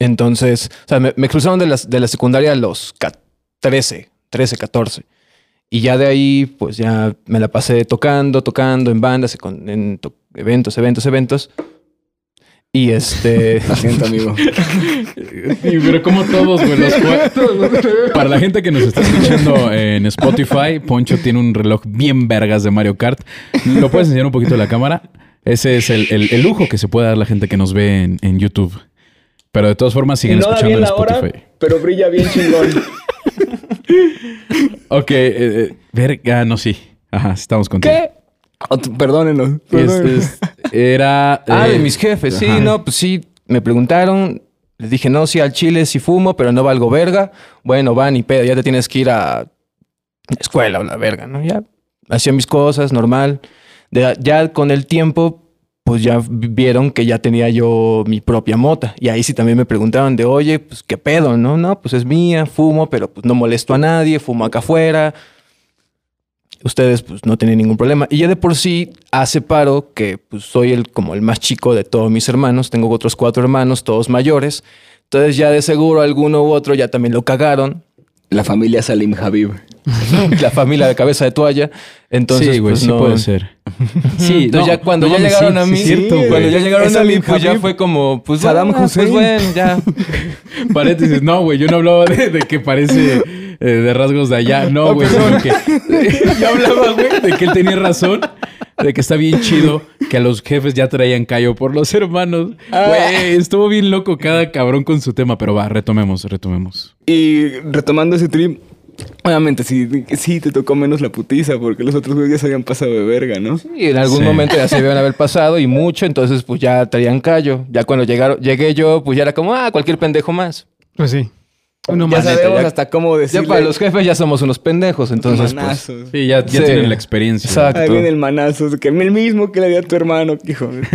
Entonces, o sea, me, me expulsaron de, las, de la secundaria a los ca- 13, 13, 14. Y ya de ahí, pues ya me la pasé tocando, tocando en bandas, en to- eventos, eventos, eventos. Y este... (laughs) La gente, amigo. Sí, pero como todos, güey. los (laughs) Para la gente que nos está escuchando en Spotify, Poncho tiene un reloj bien vergas de Mario Kart. ¿Lo puedes enseñar un poquito a la cámara? Ese es el, el- el lujo que se puede dar la gente que nos ve en, en YouTube. Pero de todas formas siguen No da escuchando bien en la hora, Spotify. pero brilla bien chingón. (laughs) Ok, eh, eh, verga, no, sí. Ajá, estamos contigo. ¿Qué? Ot- Perdónenos. Es- perdónenenos. es- era. (laughs) ah, eh, de mis jefes. Sí, ajá. no, pues sí. Me preguntaron. Les dije, no, sí, al chile sí fumo, pero no valgo verga. Bueno, va, ni pedo. Ya te tienes que ir a escuela o la verga, ¿no? Ya hacía mis cosas, normal. De- ya con el tiempo, pues ya vieron que ya tenía yo mi propia mota. Y ahí sí también me preguntaban de, oye, pues qué pedo, ¿no? No, pues es mía, fumo, pero pues no molesto a nadie, fumo acá afuera. Ustedes pues no tienen ningún problema. Y ya de por sí hace paro que pues soy el como el más chico de todos mis hermanos. Tengo otros cuatro hermanos, todos mayores. Entonces ya de seguro alguno u otro ya también lo cagaron. La familia Salim Habib. (laughs) La familia de cabeza de toalla. Entonces, sí, güey, pues, sí no. puede ser. (laughs) Sí, Entonces no, ya cuando no ya llegaron sí, a mí, sí cierto, cuando ya llegaron a mí, pues ya fue como, pues Saddam bueno, Hussein. Pues bueno, ya. (laughs) Paréntesis, no, güey, yo no hablaba de, de que parece eh, de rasgos de allá. No, güey, sino que (laughs) yo hablaba, güey, de que él tenía razón, de que está bien chido que a los jefes ya traían callo por los hermanos. Güey, estuvo bien loco cada cabrón con su tema, pero va, retomemos, retomemos. Y retomando ese trip, obviamente sí, sí te tocó menos la putiza porque los otros güeyes ya se habían pasado de verga, ¿no? Y en algún Sí. momento ya se debían haber pasado y mucho, entonces pues ya traían callo. Ya cuando llegaron, llegué yo, pues ya era como, ah, cualquier pendejo más. Pues sí. Uno ya más. sabemos ya- hasta cómo Ya decirle para los jefes ya somos unos pendejos, entonces pues... manazos. Sí, ya, ya Sí. tienen la experiencia. Exacto. Ahí viene el manazo, que el mismo que le dio a tu hermano, hijo. (laughs)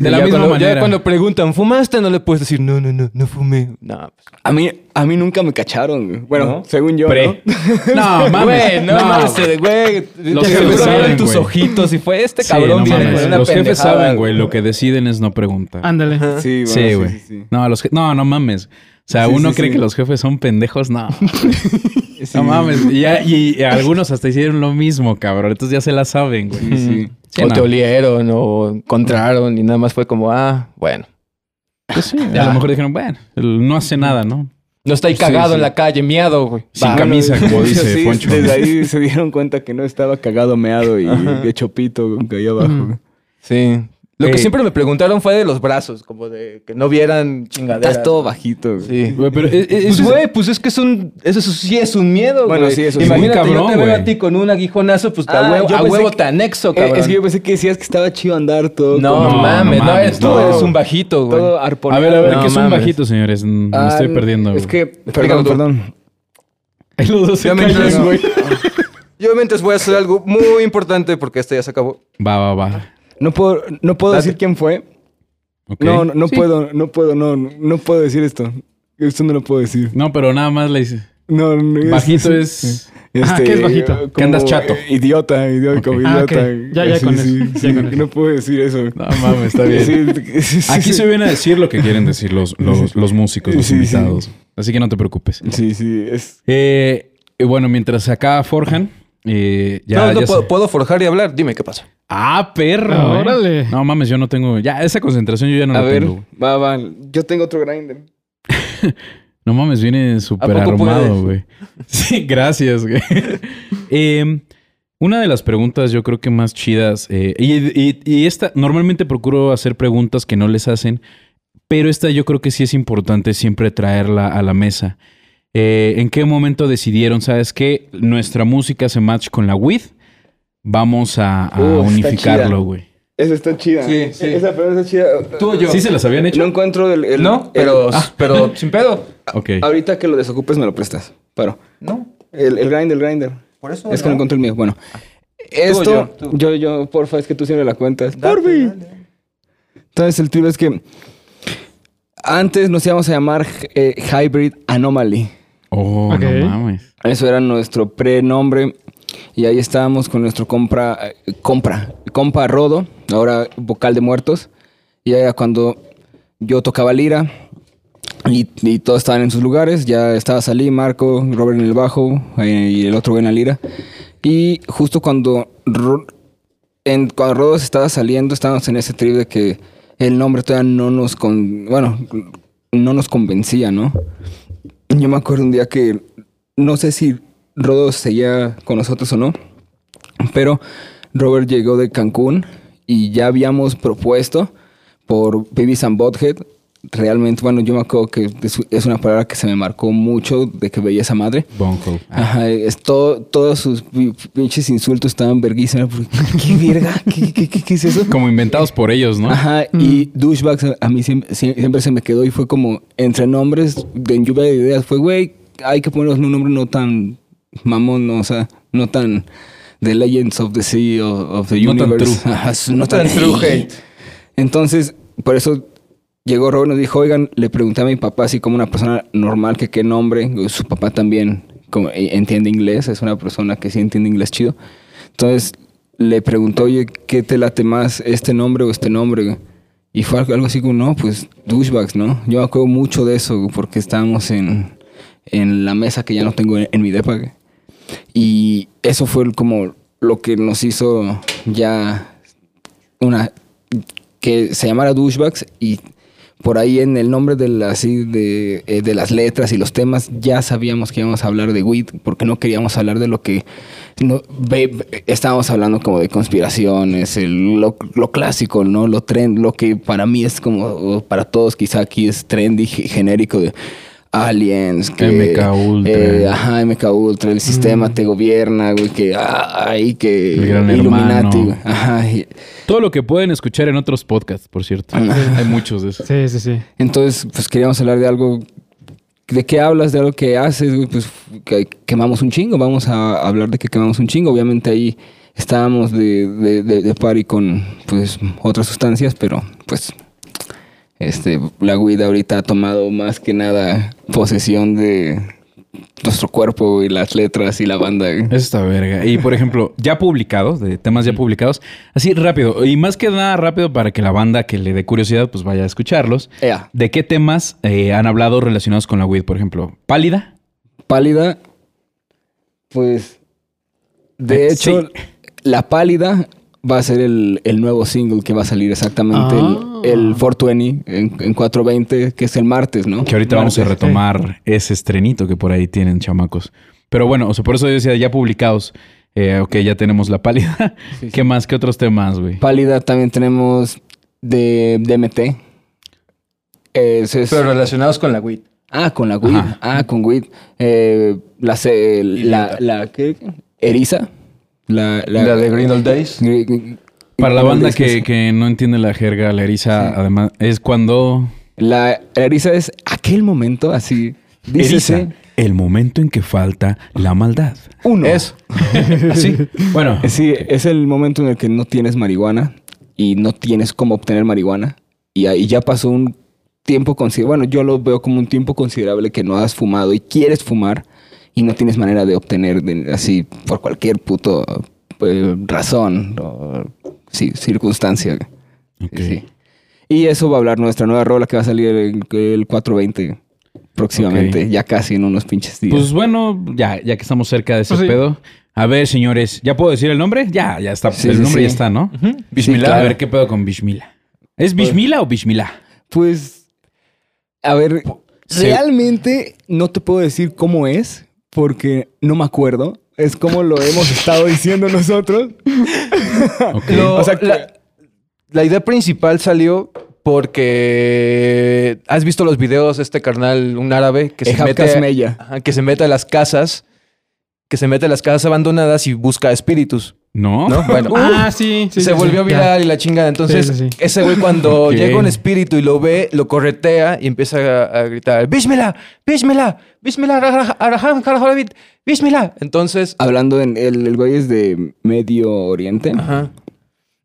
De la ya misma cuando, manera. Ya cuando preguntan, ¿fumaste? No le puedes decir, no, no, no, no fumé. No, pues, A mí, a mí nunca me cacharon, güey. Bueno, ¿No? según yo, Pre. ¿no? No, (laughs) mames. Güey, no, mames, güey. Los jefes saben, tus güey. ojitos y fue este Sí, cabrón no viene mames. una Los jefes saben, güey, lo que deciden es no preguntar. Ándale. Sí, bueno, Sí, güey. No, los no, no mames. O sea, Sí, uno sí, cree sí. que los jefes son pendejos. No. (laughs) No mames. Y, ya- y (laughs) algunos hasta hicieron lo mismo, cabrón. Entonces ya se la saben, güey. O no. te olieron o encontraron y nada más fue como, ah, bueno. Pues sí, a Ya. lo mejor dijeron, bueno, no hace nada, ¿no? No está ahí Sí, cagado sí. en la calle, miado, güey. Sin camisa, como (laughs) dice Sí, Poncho. Desde ahí se dieron cuenta que no estaba cagado, meado y hecho pito que ahí abajo. Sí. Lo que Eh. siempre me preguntaron fue de los brazos, como de que no vieran chingaderas. Estás todo bajito. güey. Sí. Güey, pero e- e- Pues, eso es- güey, pues es que es un... Eso sí es un miedo, Bueno, güey. sí, eso sí. Imagínate, Muy cabrón, yo te veo güey. a ti con un aguijonazo, pues Ah, a huevo, yo a pensé huevo que- te anexo, Eh, cabrón. es que yo pensé que decías que estaba chido andar todo. No, como- No, mames, no no, mames, eres tú, no. eres un bajito, güey. todo A arponeado. ver, a ver, No ¿qué es un mames. bajito, señores? Mm, Me Ah, estoy perdiendo. Es güey. que, Explícalo perdón, tú. perdón. (laughs) Ahí los dos se Ya me callan, güey. (laughs) Yo mientras voy a hacer algo muy importante porque este ya se acabó. Va, va, va. No puedo, no puedo Date. decir quién fue. Ok. No, no, no Sí. puedo, no puedo, no, no, no puedo decir esto. Esto no lo puedo decir. No, pero nada más le dice. No, no, es- Bajito es. Ah, ¿qué es bajito? como, Que andas chato. eh, Idiota, idiota, como Ah, idiota. ok. Ya, ya Sí, con sí, eso, sí, ya con eso. No puedo decir eso. No mames, está bien. Sí, sí, sí, Aquí sí. se viene a decir lo que quieren decir los, los, los músicos, los Sí, sí. invitados. Así que no te preocupes. Sí, sí, es... Eh, bueno, mientras acá forjan, eh, ya. no, no ya puedo, puedo forjar y hablar. Dime qué pasa. Ah, perro. Ah, eh. órale. No mames, yo no tengo. Ya, esa concentración yo ya no A la ver, tengo. va, va. Yo tengo otro grinder. (laughs) No mames, viene súper armado, güey. (laughs) Sí, gracias, güey. (laughs) Eh, una de las preguntas yo creo que más chidas, eh, y, y- y esta, normalmente procuro hacer preguntas que no les hacen, pero esta yo creo que sí es importante siempre traerla a la mesa. eh, ¿en qué momento decidieron, sabes qué? Nuestra música se match con la WID. Vamos a, unificarlo, güey. Esa está chida. Sí, sí. Esa pregunta está chida. Tú o yo. ¿Sí se las habían hecho? No encuentro el... el- No, el- pero, pero sin pedo. (laughs) Ok. Ahorita que lo desocupes me lo prestas. Pero... No, El, el grinder, el grinder. por eso. Es que no encontré el mío. Bueno. yo, Esto, tú. yo, yo, porfa, es que tú siempre la cuentas. Porfi. Entonces el tiro es que antes nos íbamos a llamar eh, Hybrid Anomaly. Oh, Ok. no mames. Eso era nuestro prenombre. Y ahí estábamos con nuestro compra, eh, compra, compa Rodo, ahora vocal de muertos. Y era cuando yo tocaba lira y, todos estaban en sus lugares. Ya estaba Salí, Marco, Robert en el bajo eh, y el otro en la lira. Y justo cuando, cuando Rodo estaba saliendo, estábamos en ese trip de que el nombre todavía no nos, con, bueno, no nos convencía, ¿no? Yo me acuerdo un día que no sé si Rodo seguía con nosotros o no, pero Robert llegó de Cancún y ya habíamos propuesto por Babies and Bothead. Realmente, bueno, yo me acuerdo que es- es una palabra que se me marcó mucho de que veía esa madre. Bunko. Ajá, es todo, todos sus pi- pinches insultos estaban verguísimos. ¿Qué verga? ¿Qué, qué, qué, qué es eso? Como inventados por ellos, ¿no? Ajá, y douchebags a- mí siempre, sie- siempre se me quedó y fue como entre nombres de en lluvia de ideas. Fue, güey, hay que ponernos un nombre no tan mamón, no, o sea, no tan The Legends of the Sea o of the No tan Universe. true. (laughs) Ajá, No tan true hate. Entonces, por eso llegó Robert y nos dijo, oigan, le pregunté a mi papá así como una persona normal que qué nombre. Su papá también como, eh, entiende inglés, es una persona que sí entiende inglés chido. Entonces le preguntó, oye, ¿qué te late más, este nombre o este nombre? Y fue algo así como, no, pues douchebags, ¿no? Yo me acuerdo mucho de eso porque estábamos en, en la mesa que ya no tengo en, en mi depa. Y eso fue como lo que nos hizo ya una que se llamara douchebags y por ahí en el nombre de, la- así de, eh, de las letras y los temas ya sabíamos que íbamos a hablar de weed porque no queríamos hablar de lo que no, ve- estábamos hablando como de conspiraciones, el- lo, lo clásico, ¿no? Lo trend, lo que para mí es como, para todos quizá aquí es trendy, ge- genérico de aliens, que, MK Ultra. eh, ajá, MK Ultra, el sistema te gobierna, güey, que, ah, ay, que El gran Illuminati, hermano. güey. Ajá, y- Todo lo que pueden escuchar en otros podcasts, por cierto. Hay muchos de esos. Sí, sí, sí. Entonces, pues queríamos hablar de algo. ¿De qué hablas? De algo que haces, güey, Pues que quemamos un chingo. Vamos a hablar de que quemamos un chingo. Obviamente ahí estábamos de, de, de, de party con pues otras sustancias, pero pues este la weed ahorita ha tomado más que nada posesión de nuestro cuerpo y las letras y la banda. Eso está verga. Y por ejemplo, ya publicados, de temas ya publicados, así rápido, y más que nada rápido para que la banda que le dé curiosidad, pues vaya a escucharlos. ¿De qué temas eh, han hablado relacionados con la weed? Por ejemplo, pálida. pálida, pues de Eh, hecho, sí. La Pálida va a ser el, el nuevo single que va a salir exactamente Ah. el, el 420 en, en 420, que es el martes, ¿no? Que ahorita vamos a retomar ese estrenito que por ahí tienen chamacos. Pero bueno, o sea, por eso yo decía, ya publicados. Eh, ok, ya tenemos la pálida. Sí, (laughs) sí. ¿Qué más? ¿Qué otros temas, güey? Pálida también tenemos de DMT. Es- Pero relacionados con la weed. ah, con la weed. Ajá. Ah, con weed. Eh, la, la, la, ¿qué? Eriza. La, La, de Green Old Days. Para la banda que, que no entiende la jerga, la eriza, Sí. además, es cuando... La eriza es aquel momento así. Eriza, Dícese el momento en que falta la maldad. uno. Eso. (laughs) Así. Bueno, Sí, es el momento en el que no tienes marihuana y no tienes cómo obtener marihuana. Y ahí ya pasó un tiempo considerable. Bueno, yo lo veo como un tiempo considerable que no has fumado y quieres fumar y no tienes manera de obtener de- así por cualquier puto eh, razón o sí, circunstancia. Sí. Y eso va a hablar nuestra nueva rola que va a salir el, el 420 próximamente, ya casi en unos pinches días. Pues bueno, ya, ya que estamos cerca de ese Pues sí. pedo. A ver, señores, ¿ya puedo decir el nombre? Ya, ya está. Sí, el sí, nombre sí. ya está, ¿no? Claro. A ver, ¿qué pedo con Bishmillah? ¿Es Bishmillah o Bishmillah? Pues, a ver, realmente no te puedo decir cómo es, porque no me acuerdo. Es como lo hemos estado diciendo nosotros. (laughs) (laughs) Ok. Lo- O sea, que- la, la idea principal salió porque has visto los videos de este carnal, un árabe que se mete. Ajá, que se mete a las casas, que se mete a las casas abandonadas y busca espíritus, ¿No? ¿no? Bueno, (laughs) Ah, sí. sí, se sí, volvió sí. viral y la chingada. Entonces, Sí, sí, sí. ese güey cuando (laughs) llega un espíritu y lo ve, lo corretea y empieza a, a gritar, ¡Bísmela! ¡Bísmela! ¡Bísmela! ¡Bísmela! Entonces, Hablando en el, el güey es de Medio Oriente. ajá.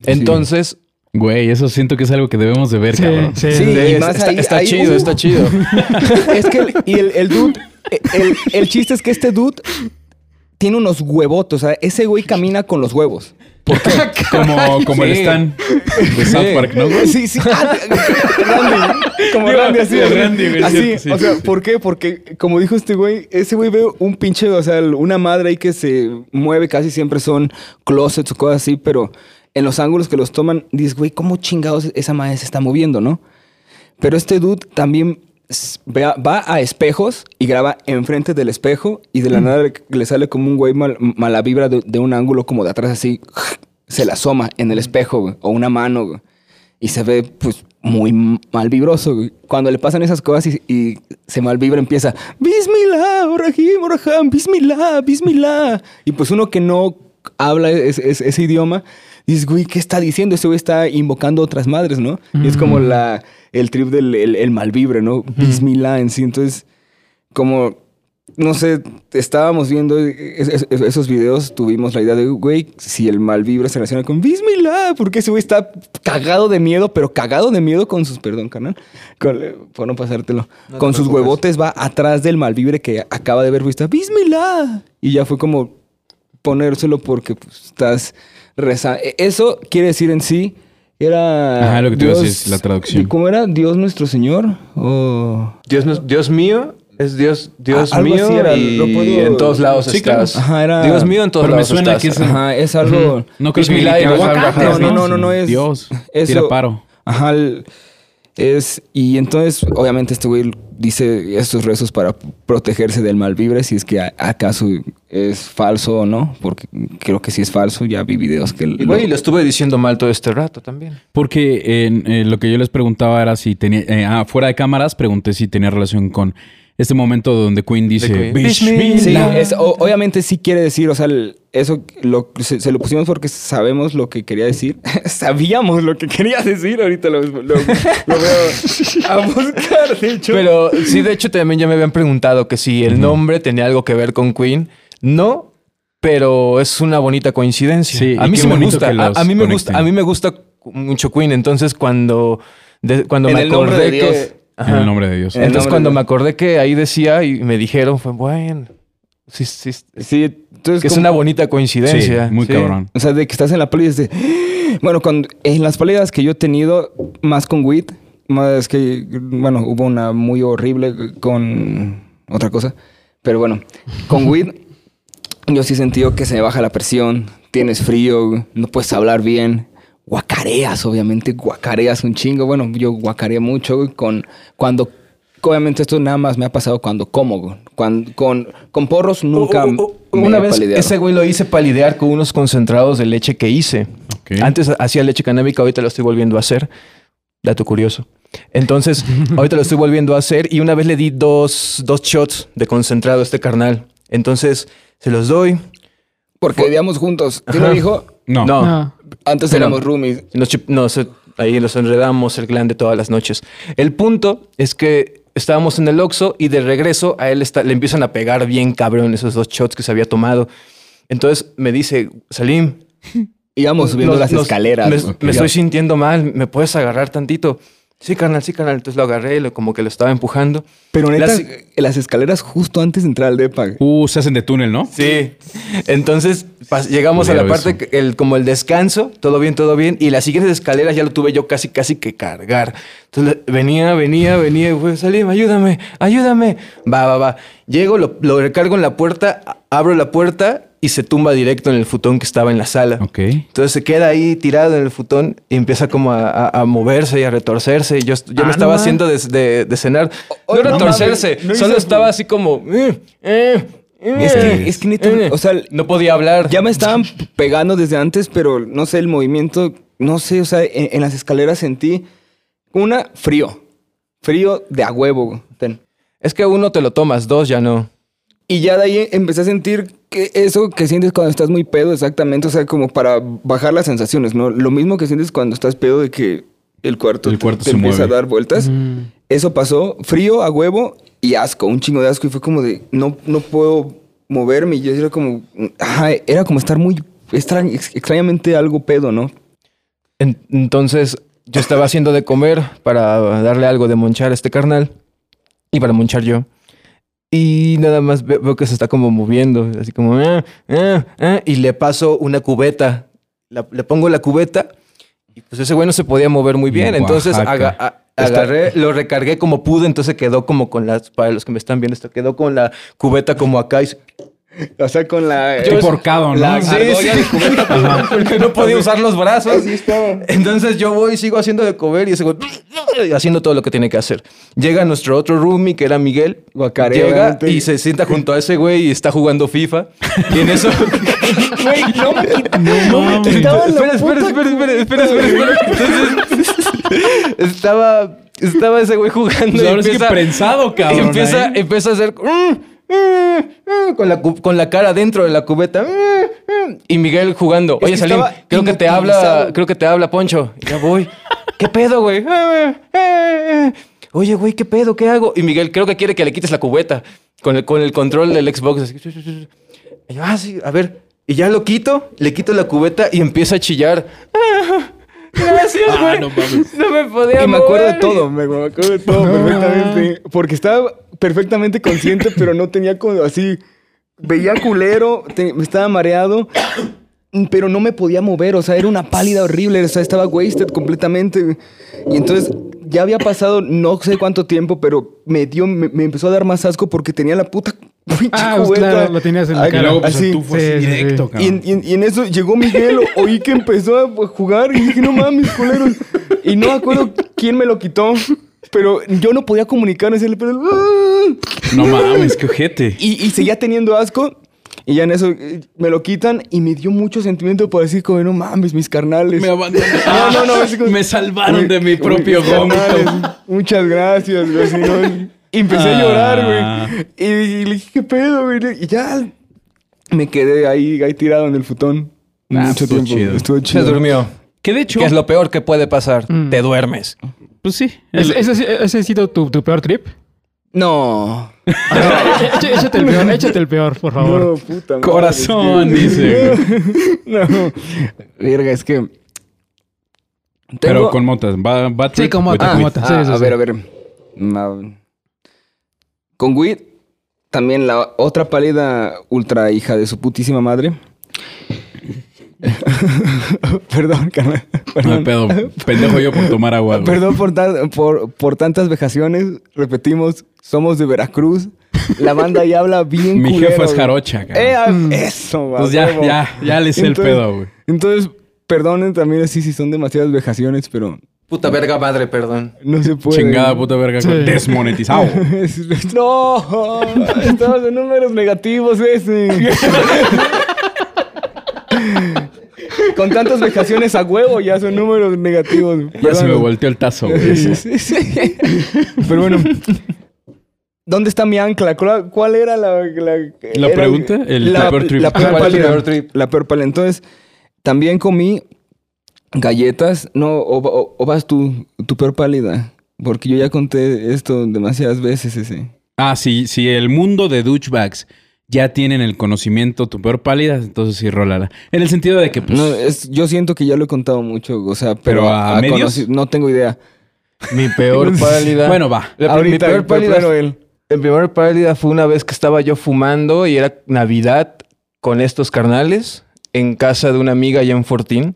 Entonces, Güey, eso siento que es algo que debemos de ver, Sí, cabrón. sí, y más está, ahí- está ahí- chido, uh. está chido. (laughs) es que el, y el, el dude, el, el chiste es que este dude tiene unos huevotos. O sea, ese güey camina con los huevos. (laughs) Como, (laughs) como el Sí. Stan de South Park, ¿no? güey? Sí, sí. ah, Randy. Como Digo, Randy, así. el Randy, güey, así. sí, o sea, sí. ¿por qué? Porque, como dijo este güey, ese güey ve un pinche, o sea, una madre ahí que se mueve, casi siempre son closets o cosas así, pero en los ángulos que los toman, dices, güey, ¿cómo chingados esa madre se está moviendo, no? Pero este dude también va a espejos y graba enfrente del espejo y de la nada le, le sale como un güey mal, mala vibra de, de un ángulo como de atrás así, (laughs) se la asoma en el espejo, güey, o una mano, güey. Y se ve, pues, muy mal vibroso, güey. Cuando le pasan esas cosas y, y se mal vibra, empieza, Bismillah, Rahim, Raham, Bismillah, Bismillah. Y pues uno que no habla es- es- ese idioma, dices, güey, ¿qué está diciendo? Ese güey está invocando otras madres, ¿no? Y es como la, el trip del el, el mal vibre, ¿no? Bismillah en sí. Entonces, como, no sé, estábamos viendo es- es- esos videos, tuvimos la idea de, güey, si el mal vibra se relaciona con Bismillah, porque ese güey está cagado de miedo, pero cagado de miedo con sus, perdón, canal, con, eh, por no pasártelo, No con sus preocupes. huevotes va atrás del mal vibre que acaba de ver, güey, está Bismillah. Y ya fue como ponérselo porque pues, estás rezando. Eso quiere decir en sí, era... Ajá, lo que te iba a decir, la traducción. ¿Cómo era? ¿Dios nuestro Señor? O... Dios, no- Dios mío es Dios, Dios Ah, mío era, y lo puedo- en todos lados Sí, claro. estás. Ajá, era- Dios mío en todos Pero me lados suena estás. que es- Ajá, es algo... No creo que Rahman aguacate, Rahim. No, no, no, no, es- Dios, eso- tira paro. Ajá, el- es... Y entonces, obviamente, este güey dice estos rezos para protegerse del mal vibre, si es que a- acaso es falso o no, porque creo que sí es falso, ya vi videos que... Y güey, lo estuve diciendo mal todo este rato también. Porque en, eh, lo que yo les preguntaba era si tenía, eh, ah, fuera de cámaras, pregunté si tenía relación con este momento donde Queen dice. Sí, es- o- obviamente sí quiere decir, o sea, el- eso lo, se, se lo pusimos porque sabemos lo que quería decir. (laughs) Sabíamos lo que quería decir, ahorita lo, lo- lo veo a buscar, de hecho. Pero sí, de hecho, también ya me habían preguntado que si el nombre tenía algo que ver con Queen. No, pero es una bonita coincidencia. Sí, a y mí qué sí me bonito gusta. que A, los a mí me conecten. gusta. A mí me gusta mucho Queen. Entonces, cuando, de- cuando En me el nombre acordé de Dios. que. En el nombre de Dios. Entonces, cuando de- me acordé que ahí decía y me dijeron, fue bueno. Sí, sí, sí, entonces que es como- una bonita coincidencia. Sí, muy Sí. cabrón. O sea, de que estás en la peli y dices, (gasps) bueno, cuando, en las peleas que yo he tenido, más con WIT, más que, bueno, hubo una muy horrible con otra cosa, pero bueno, con (laughs) WIT, yo sí he sentido que se me baja la presión, tienes frío, no puedes hablar bien, guacareas, obviamente, guacareas un chingo. Bueno, yo guacareo mucho güey, con cuando. Obviamente esto nada más me ha pasado cuando como. Cuando, con, con porros nunca me una he vez palideado. ese güey lo hice palidear con unos concentrados de leche que hice. Antes hacía leche canábica, ahorita lo estoy volviendo a hacer. Dato curioso. Entonces, (laughs) ahorita lo estoy volviendo a hacer y una vez le di dos, dos shots de concentrado a este carnal. Entonces, se los doy. Porque vivíamos juntos. ¿Quién lo dijo? No. No, Antes Pero- éramos roomies. Nos, nos, ahí nos enredamos el glande todas las noches. El punto es que estábamos en el Oxxo y de regreso a él está- le empiezan a pegar bien cabrón esos dos shots que se había tomado. Entonces me dice, Salim, (laughs) Íbamos subiendo nos- las escaleras. Me estoy sintiendo mal, ¿me puedes agarrar tantito? Sí, carnal, sí, carnal. Entonces lo agarré y lo- como que lo estaba empujando. Pero neta, Las- las, escaleras justo antes de entrar al depa. güey. Uh, se hacen de túnel, ¿no? Sí. Entonces pas- llegamos a la parte, que- el, como el descanso, todo bien, todo bien. Y las siguientes escaleras ya lo tuve yo casi, casi que cargar. Entonces venía, venía, venía. y fue, Salim, ayúdame, ayúdame. Va, va, va. Llego, lo, lo recargo en la puerta, abro la puerta y se tumba directo en el futón que estaba en la sala. Ok. Entonces se queda ahí tirado en el futón y empieza como a, a- a moverse y a retorcerse. Y yo, yo Ah, me estaba no haciendo de, de- de cenar. Oh, no no retorcerse, no solo estaba así como... eh, eh, eh, Es que- es que neta, eh. o sea, no podía hablar. Ya me estaban pegando desde antes, pero no sé, el movimiento, no sé, o sea, en, en las escaleras sentí Una, frío. Frío de a huevo. Ten. Es que uno te lo tomas, dos ya no. Y ya de ahí empecé a sentir que eso que sientes cuando estás muy pedo, exactamente, o sea, como para bajar las sensaciones, ¿no? Lo mismo que sientes cuando estás pedo de que el cuarto, El te- cuarto te, se empieza mueve. a dar vueltas. Eso pasó, frío, a huevo y asco, un chingo de asco. Y fue como de, no, no puedo moverme. Y yo era como, ajá, era como estar muy extra- ex- extrañamente algo pedo, ¿no? En- entonces yo estaba haciendo de comer para darle algo de monchar a este carnal y para monchar yo. Y nada más ve- veo que se está como moviendo, así como, "Ah, ah, ah", y le paso una cubeta. La- le pongo la cubeta y pues ese güey no se podía mover muy bien. Entonces aga- a- agarré, lo recargué como pude, entonces quedó como con las, para los que me están viendo, esto quedó con la cubeta como acá y se- O sea, con la... Tipo horcado, ¿no? la Sí, argolla sí. de cubeta, (laughs) porque no podía usar los brazos. Así estaba. Entonces yo voy y sigo haciendo de comer y ese güey (laughs) haciendo todo lo que tiene que hacer. Llega nuestro otro roomie, que era Miguel. Guacarea, llega y se sienta junto a ese güey y está jugando FIFA. Y en eso... (laughs) Güey, no me quit- No mames. quitaba la espera, espera, espera, espera, espera, espera, espera. Entonces, estaba, estaba ese güey jugando Pues y ahora sí que empieza, prensado, y cabrón. empieza, empieza a hacer... "Mm, mm, mm", Con la, con la cara dentro de la cubeta. "Mm, mm", Y Miguel jugando. Es Oye, que Salim, creo que te habla, creo que te habla Poncho. Y Ya voy. ¿Qué pedo, güey? Oye, güey, ¿qué pedo? ¿Qué hago? Y Miguel creo que quiere que le quites la cubeta con el, con el control del Xbox. así. Y yo, ah, sí, a ver. Y ya lo quito, le quito la cubeta y empieza a chillar. (laughs) "Ah, Ah, no me podía Y me acuerdo de mover". todo, me, me acuerdo de todo perfectamente. Porque estaba perfectamente consciente, (laughs) pero no tenía como así. Veía culero, te- me estaba mareado, pero no me podía mover. O sea, era una pálida horrible. O sea, estaba wasted completamente. Y entonces ya había pasado no sé cuánto tiempo, pero me dio, me, me empezó a dar más asco porque tenía la puta (laughs) pinche Ah, pues claro, lo tenías en la cara. luego pues así. tú Sí, sí, sí. directo, Y en, cabrón. y en- y en eso llegó Miguel, oí que empezó a jugar y dije, no mames, culeros. Y no me acuerdo quién me lo quitó, pero yo no podía comunicar, decirle, pero... "Ah". No mames, qué ojete. Y, y seguía teniendo asco. Y ya en eso eh, me lo quitan y me dio mucho sentimiento por decir como, no mames, mis carnales. Me abandonaron. (laughs) No, no, no, como- Me salvaron de mi propio vómito. Muchas gracias, güey. si no- Y empecé a llorar, Ah. güey. Y, y le dije, ¿qué pedo, güey? Y ya me quedé ahí, ahí tirado en el futón. Ah, Mucho estuvo tiempo. chido. Estuvo Se chido. durmió. Que de hecho, Que es lo peor que puede pasar. Te duermes. pues sí. ¿Ese, el- ese, ha sido tu, tu peor trip? No. (laughs) Échate el peor, échate el peor, por favor. No, puta madre, Corazón, es que- dice. (laughs) no. Verga, es que. Pero con motas. Va, va Sí, con with mota, the con weed. mota. Sí, Ah, sí, a sí. ver, a ver. Con Weed, también la otra pálida ultra hija de su putísima madre. (laughs) Perdón, carnal. No hay Perdón. pedo. Pendejo yo por tomar agua. güey. Perdón por, por, por tantas vejaciones. Repetimos, somos de Veracruz. La banda ya habla bien Mi culero, jefa es güey. jarocha, cabrón. Eh, ah, Eso, Pues ya, ya, ya le sé el pedo, güey. Entonces, perdonen también así si son demasiadas vejaciones, pero Puta verga madre, perdón. no se puede. Chingada puta verga. Sí. Desmonetizado. (laughs) no, estamos en números negativos ese. (laughs) Con tantas vejaciones a huevo ya son números negativos. Ya se me volteó el tazo, güey. Sí, sí, sí. Pero bueno. ¿Dónde está mi ancla? ¿Cuál, cuál era la... ¿La, ¿La era pregunta? El la, peor trip. La peor Ajá, ¿cuál es el pálida. peor trip? La peor pálida. Entonces, también comí galletas. No, o, o- o vas tú, tu peor pálida. Porque yo ya conté esto demasiadas veces ese. Ah, sí, si el mundo de douchebags ya tienen el conocimiento, tu peor pálida, entonces sí, rólala. En el sentido de que, pues, No, es, yo siento que ya lo he contado mucho, o sea, pero, ¿Pero a medios? no tengo idea. Mi peor (laughs) pálida. bueno, va. La- mi Ahorita, peor pálida. primero él. El primer pálida fue una vez que estaba yo fumando y era Navidad con estos carnales en casa de una amiga allá en Fortín.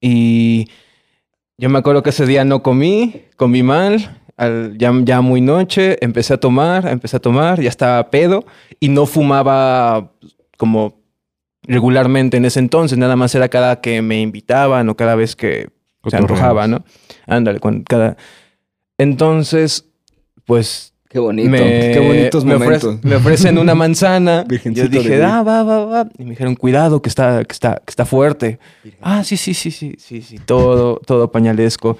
Y yo me acuerdo que ese día no comí, comí mal. Al- ya, ya muy noche, empecé a tomar, empecé a tomar, ya estaba pedo y no fumaba como regularmente en ese entonces, nada más era cada que me invitaban o cada vez que se Cotorreabas. antojaba, ¿no? Ándale, con cada... Entonces, pues Qué bonito, me, qué bonitos me momentos. ofrece- me ofrecen una manzana. (laughs) Yo dije, ah, va, va, va. Y me dijeron, cuidado, que está, que está, que está fuerte. Ah, sí, sí, sí, sí, sí, sí, todo, todo pañalesco.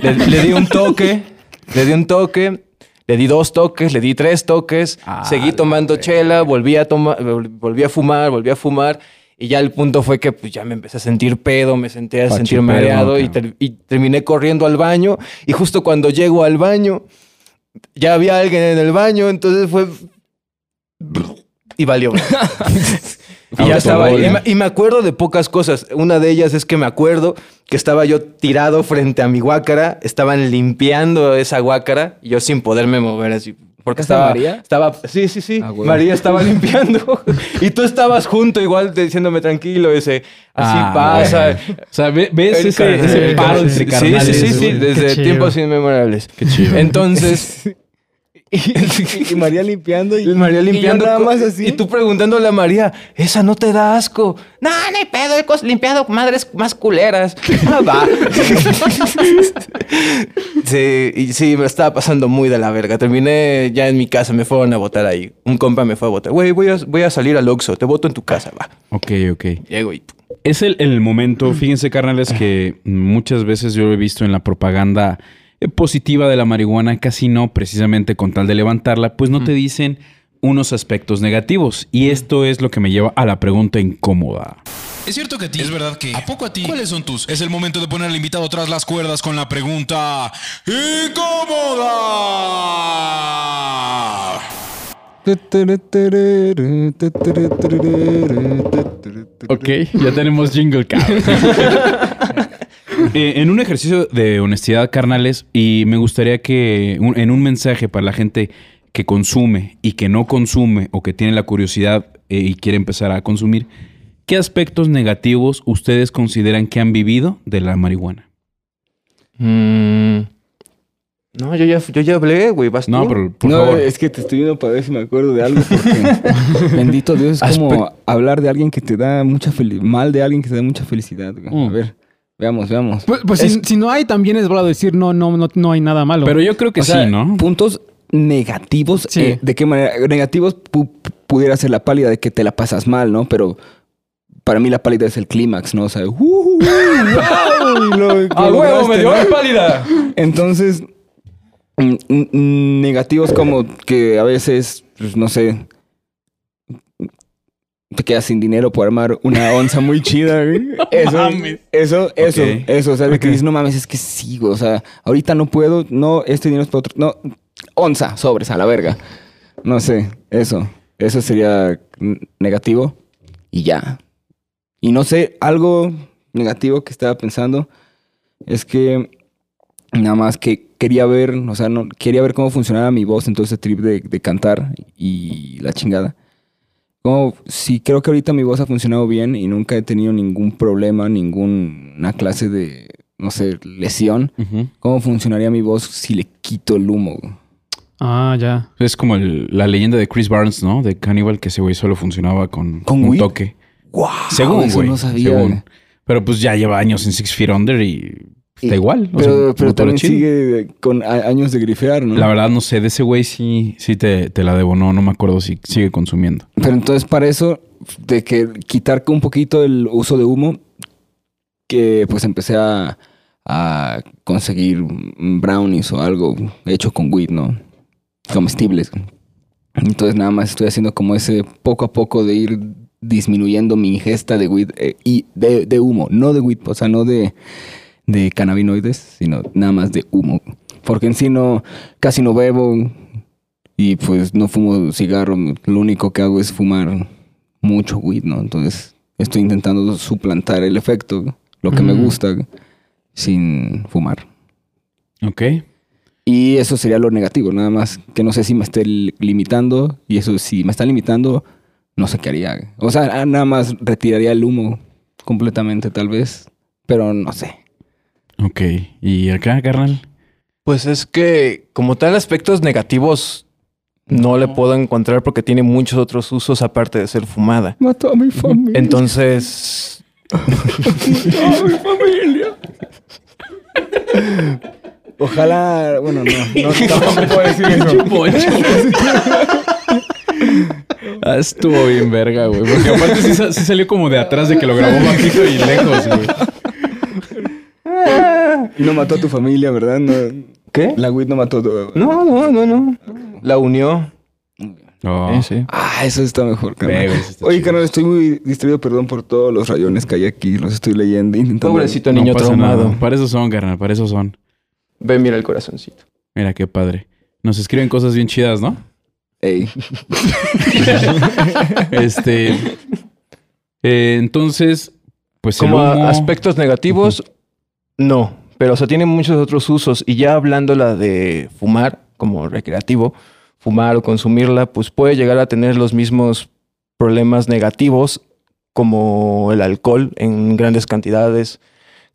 Le, le di un toque, (laughs) le di un toque, le di dos toques, le di tres toques, Ah, seguí tomando chela, volví a tomar, volví a fumar, volví a fumar. Y ya el punto fue que pues, ya me empecé a sentir pedo, me senté a sentir mareado y, ter- y terminé corriendo al baño. Y justo cuando llego al baño, ya había alguien en el baño, entonces fue... Y valió. (laughs) y ya estaba ahí. Y me, y me acuerdo de pocas cosas. Una de ellas es que me acuerdo que estaba yo tirado frente a mi guácara, estaban limpiando esa guácara y yo sin poderme mover así. Porque ¿Casa estaba, María? estaba, sí, sí, sí. Ah. María estaba (laughs) limpiando y tú estabas junto igual diciéndome tranquilo, ese, así Ah, pasa. güey. O sea, ve- ves ese, paro entre sí, carnales. Sí, sí, sí, güey. desde tiempos inmemorables. Qué chido. Entonces, (laughs) y María limpiando y, y María limpiando. y nada más así. Y tú preguntándole a María, esa no te da asco. No, no hay pedo, he limpiado madres más culeras. (laughs) Ah, va. (laughs) sí, y sí, me estaba pasando muy de la verga. Terminé ya en mi casa, me fueron a votar ahí. Un compa me fue a votar. Güey, voy a, voy a salir al Oxxo, te voto en tu casa, va. Ok, ok. Llego y... Es el, el momento, fíjense, carnales, que muchas veces yo lo he visto en la propaganda positiva de la marihuana, casi no, precisamente con tal de levantarla, pues no te dicen unos aspectos negativos. Y esto es lo que me lleva a la pregunta incómoda. Es cierto que a ti. Es verdad que. ¿A poco a ti? ¿Cuáles son tus? Es el momento de poner al invitado tras las cuerdas con la pregunta. ¡Incómoda! Ok, ya tenemos jingle cabrón. (laughs) Eh, en un ejercicio de honestidad, carnales, y me gustaría que un- en un mensaje para la gente que consume y que no consume o que tiene la curiosidad eh, y quiere empezar a consumir, ¿qué aspectos negativos ustedes consideran que han vivido de la marihuana? Mm, no, yo ya, yo ya hablé, güey. ¿vas No, tú? pero por no, favor. es que te estoy viendo para ver si me acuerdo de algo. Porque, (laughs) bendito Dios, es como hablar de alguien que te da mucha felicidad. Mal de alguien que te da mucha felicidad. güey. Mm. A ver, veamos, veamos. Pues, pues si, si no hay, también es bueno decir no, no, no, no hay nada malo. Pero yo creo que O sea, sí, ¿no? Puntos negativos. Sí. eh, ¿De qué manera? Negativos pu- pudiera ser la pálida de que te la pasas mal, ¿no? Pero para mí la pálida es el clímax, ¿no? O sea, ¡uh, uh, uh, wow! Y lo- (laughs) ¡A lo huevo, me dio ¿no? la pálida! Entonces, mm, mm, negativos como que a veces, pues, no sé, te quedas sin dinero por armar una onza muy chida, güey. Eso, mames. eso, eso, eso. O sea, de que dices, no mames, es que güey. O sea, ahorita no puedo, no, este dinero es para otro. No, onza, sobres, a la verga. No sé, eso. Eso sería negativo y ya. Y no sé, algo negativo que estaba pensando es que nada más que quería ver, o sea, no, quería ver cómo funcionaba mi voz en todo ese trip de, de cantar y la chingada. Como, sí, creo que ahorita mi voz ha funcionado bien y nunca he tenido ningún problema, ninguna clase de, no sé, lesión. ¿Cómo funcionaría mi voz si le quito el humo? Ah, ya. Es como el- la leyenda de Chris Barnes, ¿no? De Cannibal, que ese güey solo funcionaba con, ¿Con un weed? toque. ¡Wow! Según, eso güey. no sabía. según. Pero pues ya lleva años en Six Feet Under y está Y- igual. o Pero, sea, pero motor también chido. sigue con años de grifear, ¿no? La verdad no sé, de ese güey sí, sí te, te la debo, no, no me acuerdo si sigue consumiendo. Pero entonces para eso, de que quitar un poquito el uso de humo, que pues empecé a, a conseguir brownies o algo hecho con weed, ¿no? Comestibles. Entonces nada más estoy haciendo como ese poco a poco de ir disminuyendo mi ingesta de weed eh, y de, de humo, no de weed, o sea, no de, de cannabinoides, sino nada más de humo. Porque en sí no, casi no bebo y pues no fumo cigarro, lo único que hago es fumar mucho weed, ¿no? Entonces estoy intentando suplantar el efecto, lo que me gusta, sin fumar. Ok. Y eso sería lo negativo, nada más que no sé si me esté li- limitando y eso si me está limitando, no sé qué haría. O sea, nada más retiraría el humo completamente tal vez, pero no sé. Ok. ¿Y acá, carnal? Pues es que como tal aspectos negativos no le puedo encontrar porque tiene muchos otros usos aparte de ser fumada. Mató a mi familia. Entonces, a mi familia. Ojalá, bueno, no, no (laughs) tampoco puedo decir eso. Ah, estuvo bien verga, güey. Porque aparte sí salió como de atrás de que lo grabó bajito y lejos, güey. (laughs) Y no mató a tu familia, ¿verdad? No, ¿Qué? la weed no mató a tu... No, no, no, no. La unió. Oh. Eh, sí. Ah, eso está mejor, carnal. Está Oye, carnal, estoy muy distraído, perdón por todos los rayones que hay aquí. Los estoy leyendo. Intentando... Pobrecito No niño pasa traumado. nada. Para eso son, carnal, para eso son. Ve, mira el corazoncito. Mira qué padre. Nos escriben cosas bien chidas, ¿no? Ey. (laughs) Este. eh, entonces, pues Como humo- aspectos negativos, no. Pero, o sea, tiene muchos otros usos. Y ya hablándola de fumar como recreativo, fumar o consumirla, pues puede llegar a tener los mismos problemas negativos como el alcohol en grandes cantidades,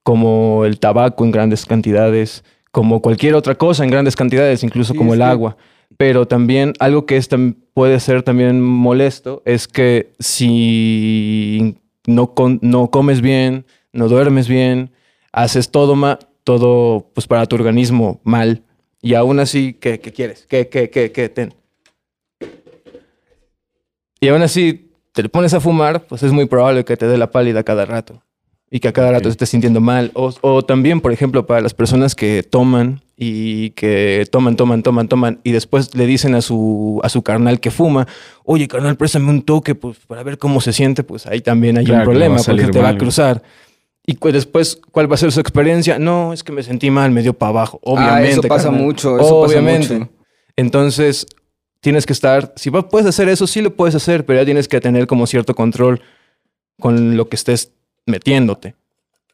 como el tabaco en grandes cantidades, como cualquier otra cosa en grandes cantidades, incluso Sí, como el que- agua. Pero también algo que es puede ser también molesto es que si no, con- no comes bien, no duermes bien, haces todo ma- todo pues para tu organismo mal y aún así ¿qué, qué quieres? ¿Qué, qué, qué, qué? Ten. Y aún así te le pones a fumar, pues es muy probable que te dé la pálida cada rato y que a cada rato Ok. estés sintiendo mal. O, o también, por ejemplo, para las personas que toman y que toman, toman, toman, toman y después le dicen a su, a su carnal que fuma, oye, carnal, préstame un toque pues, para ver cómo se siente, pues ahí también hay Claro un problema porque te va a cruzar. Y cu- después, ¿cuál va a ser su experiencia? No, es que me sentí mal, me dio para abajo. Ah, Obviamente. eso pasa carnal. mucho. Eso Obviamente. pasa mucho. Entonces, tienes que estar, si puedes hacer eso, sí lo puedes hacer, pero ya tienes que tener como cierto control con lo que estés metiéndote,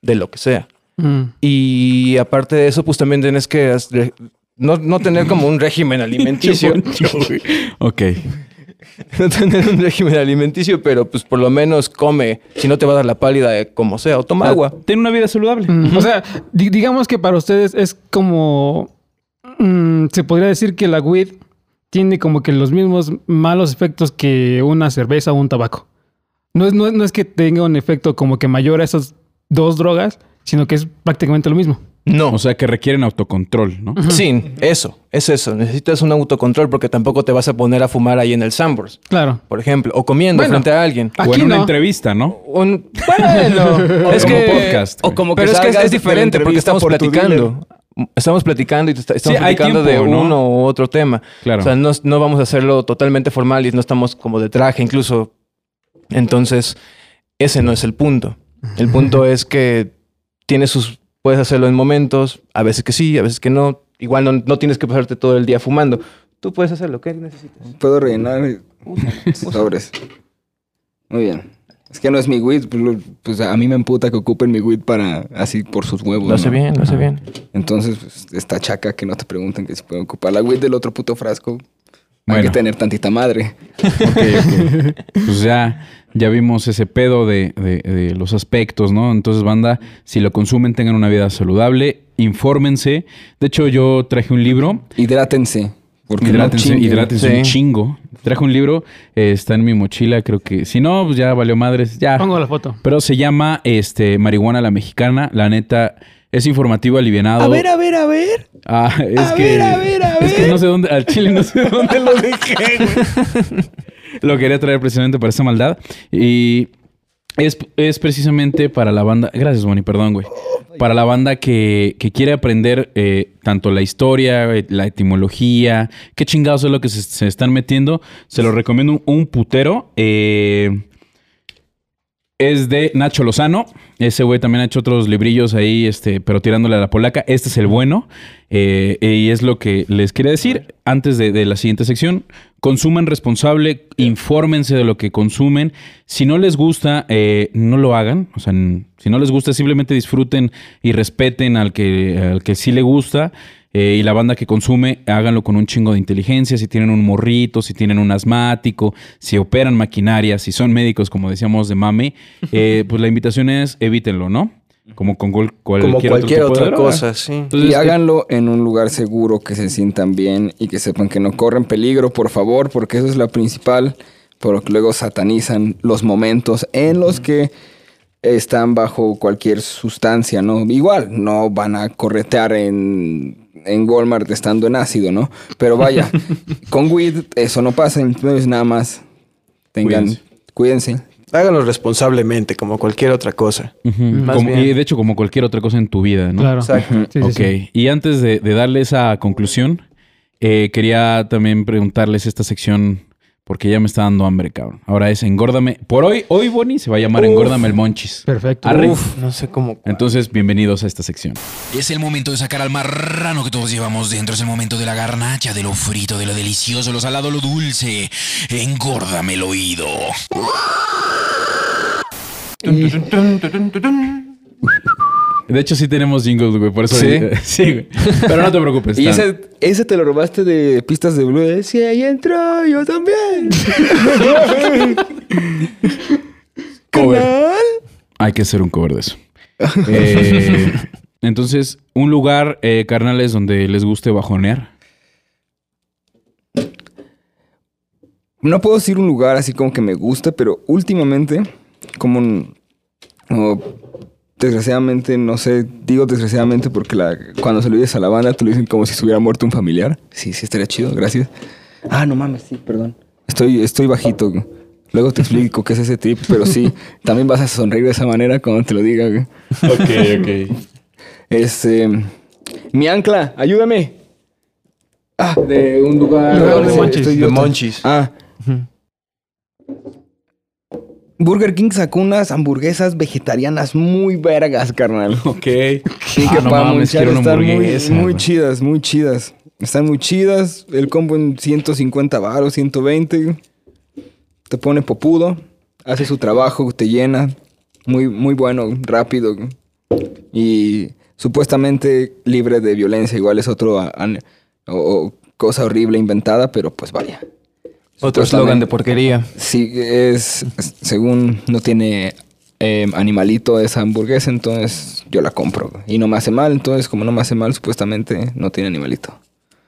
de lo que sea. Mm. Y aparte de eso, pues también tienes que no, no tener como un régimen (laughs) alimenticio. ok. (laughs) no tener un régimen alimenticio, pero pues por lo menos come. Si no te va a dar la pálida, eh, como sea, o toma agua. Ten una vida saludable. Mm, O sea, di- digamos que para ustedes es como. mm, se podría decir que la weed tiene como que los mismos malos efectos que una cerveza o un tabaco. No es, no, es- no es que tenga un efecto como que mayor a esas dos drogas, sino que es prácticamente lo mismo. No. O sea que requieren autocontrol, ¿no? Sí, eso, es eso. Necesitas un autocontrol porque tampoco te vas a poner a fumar ahí en el Sambors, Claro. por ejemplo, o comiendo Bueno. frente a alguien. o Aquí en una entrevista, ¿no? Un- bueno, (laughs) es Como que podcast. O como que pero es que es, diferente porque estamos por platicando. Estamos platicando y te está- estamos Sí, platicando tiempo, de ¿no? uno u otro tema. Claro. O sea, no, no vamos a hacerlo totalmente formal y no estamos como de traje incluso. Entonces, ese no es el punto. El punto (laughs) es que tienes sus... Puedes hacerlo en momentos, a veces que sí, a veces que no. Igual no, no tienes que pasarte todo el día fumando. Tú puedes hacerlo, ¿qué necesitas? Puedo rellenar (laughs) sobres. Muy bien. Es que no es mi weed, pues, pues a mí me emputa que ocupen mi weed para así por sus huevos. Lo hace ¿no? bien, lo hace bien. Entonces, pues, esta chaca que no te pregunten que si pueden ocupar la weed del otro puto frasco. Hay Bueno. que tener tantita madre. Ok, ok. Pues ya, ya vimos ese pedo de, de- de los aspectos, ¿no? Entonces, banda, si lo consumen, tengan una vida saludable, infórmense. De hecho, yo traje un libro. Hidrátense. Porque Hidrátense, no hidrátense un chingo. Traje un libro, eh, está en mi mochila, creo que. Si no, pues ya valió madres. Ya. Pongo la foto. Pero se llama este Marihuana la Mexicana. La neta, es informativo alivianado. A ver, a ver, a ver. Ah, es A que. ver, a ver, a Es que ver. no sé dónde. Al chile no sé dónde lo dejé, güey. (laughs) Lo quería traer precisamente para esa maldad. Y es, es precisamente para la banda. Gracias, Bonnie, perdón, güey. Para la banda que, que quiere aprender eh, tanto la historia, eh, la etimología, qué chingados es lo que se, se están metiendo. Se lo recomiendo un, un putero. Eh, es de Nacho Lozano. Ese güey también ha hecho otros librillos ahí, este, pero tirándole a la polaca. Este es el bueno. Eh, y es lo que les quería decir antes de, la siguiente sección. Consuman responsable, infórmense de lo que consumen. Si no les gusta, eh, no lo hagan. O sea, si no les gusta, simplemente disfruten y respeten al que, al que sí le gusta. Eh, y la banda que consume, háganlo con un chingo de inteligencia. Si tienen un morrito, si tienen un asmático, si operan maquinaria, si son médicos, como decíamos de mame, (laughs) eh, pues la invitación es evítenlo, ¿no? Como con cual- cualquier, Como otro cualquier otra cosa, sí. Entonces, y que- háganlo en un lugar seguro, que se sientan bien y que sepan que no corren peligro, por favor, porque eso es la principal. Porque luego satanizan los momentos en los que están bajo cualquier sustancia, ¿no? Igual, no van a corretear en, en Walmart estando en ácido, ¿no? Pero vaya, (laughs) con weed eso no pasa, entonces nada más tengan, Cuídense. cuídense, Háganlo responsablemente, como cualquier otra cosa. Como- bien. y de hecho, como cualquier otra cosa en tu vida, ¿no? Claro. Exacto. Sí, sí, ok. sí. Y antes de, de darle esa conclusión, eh, quería también preguntarles esta sección, porque ya me está dando hambre, cabrón. Ahora es Engórdame. Por hoy, hoy, Bonnie, se va a llamar Engórdame el Monchis. Perfecto. Arre. Uf, no sé cómo. Entonces, bienvenidos a esta sección. Es el momento de sacar al marrano que todos llevamos dentro. Es el momento de la garnacha, de lo frito, de lo delicioso, lo salado, lo dulce. Engórdame el oído. De hecho, sí tenemos jingles, güey. Por eso. ¿Sí? (laughs) sí, güey. Pero no te preocupes. Y ese, ese te lo robaste de pistas de Blue. ¿eh? Sí, ahí entró, yo también. (laughs) Cover. Hay que hacer un cover de eso. (laughs) Eh, entonces, un lugar, eh, carnales, donde les guste bajonear. No puedo decir un lugar así como que me guste, pero últimamente, como, un- como desgraciadamente, no sé, digo desgraciadamente porque la, cuando se lo dices a la banda te lo dicen como si se hubiera muerto un familiar. Sí, sí, estaría chido, gracias. Ah, no mames, sí, perdón. Estoy, estoy bajito. güey. Luego te explico qué es ese tip, pero sí, (laughs) también vas a sonreír de esa manera cuando te lo diga. güey. Ok, ok. (laughs) Este. Mi ancla, ayúdame. Ah, de un lugar. Lugar de Estoy Monchis. De idiota. Monchis. Burger King sacó unas hamburguesas vegetarianas muy vergas, carnal. (laughs) Ok. Sí, Ah, que no para mames, una están muy, chidas, muy chidas. Están muy chidas. El combo en 150 baros, 120. Te pone popudo. Hace su trabajo, te llena. Muy, muy bueno, rápido. Y supuestamente libre de violencia. Igual es otro o cosa horrible inventada, pero pues vaya. Otro eslogan de porquería. Sí, es, es- según no tiene eh, animalito esa hamburguesa, entonces yo la compro. Y no me hace mal, entonces como no me hace mal, supuestamente no tiene animalito.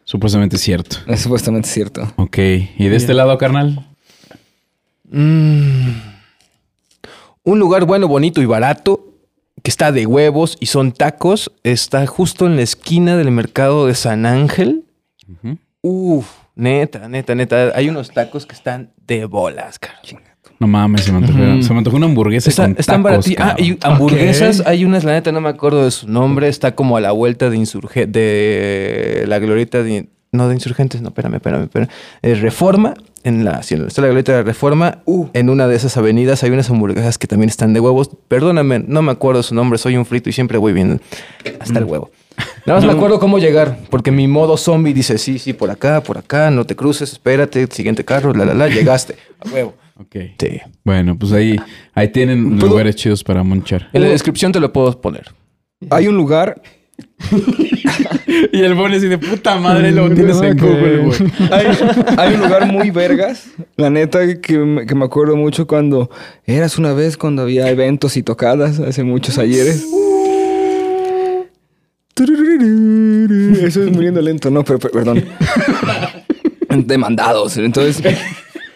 Supuestamente es cierto. Es supuestamente cierto. Ok. ¿Y de este lado, carnal? Mm. Un lugar bueno, bonito y barato que está de huevos y son tacos. Está justo en la esquina del mercado de San Ángel. Ujú. Uf, neta, neta, neta. Hay unos tacos que están de bolas, cara. No mames, se me antojó, se me antojó una hamburguesa Está- con están tacos, Ah, y hamburguesas. Hay unas, la neta, no me acuerdo de su nombre. Está como a la vuelta de Insurge de la glorieta de. No, de Insurgentes, no, espérame, espérame, espérame. Eh, Reforma, en la, sí, está la glorieta de Reforma. En una de esas avenidas hay unas hamburguesas que también están de huevos. Perdóname, no me acuerdo su nombre. Soy un frito y siempre voy bien hasta el huevo. Nada más me acuerdo cómo llegar, porque mi modo zombie dice: sí, sí, por acá, por acá, no te cruces, espérate, siguiente carro, la, la, la, llegaste. A huevo. Ok. Sí. Bueno, pues ahí, ahí tienen ¿Puedo- lugares chidos para monchar. En la descripción te lo puedo poner. Hay un lugar, (laughs) Y el Bonnie así de puta madre lo (laughs) tienes en Google, güey. hay, hay un lugar muy vergas. La neta que me, que me acuerdo mucho cuando eras una vez cuando había eventos y tocadas hace muchos ayeres. (laughs) Eso es muriendo lento, no, pero, pero- perdón. (laughs) Demandados. Entonces,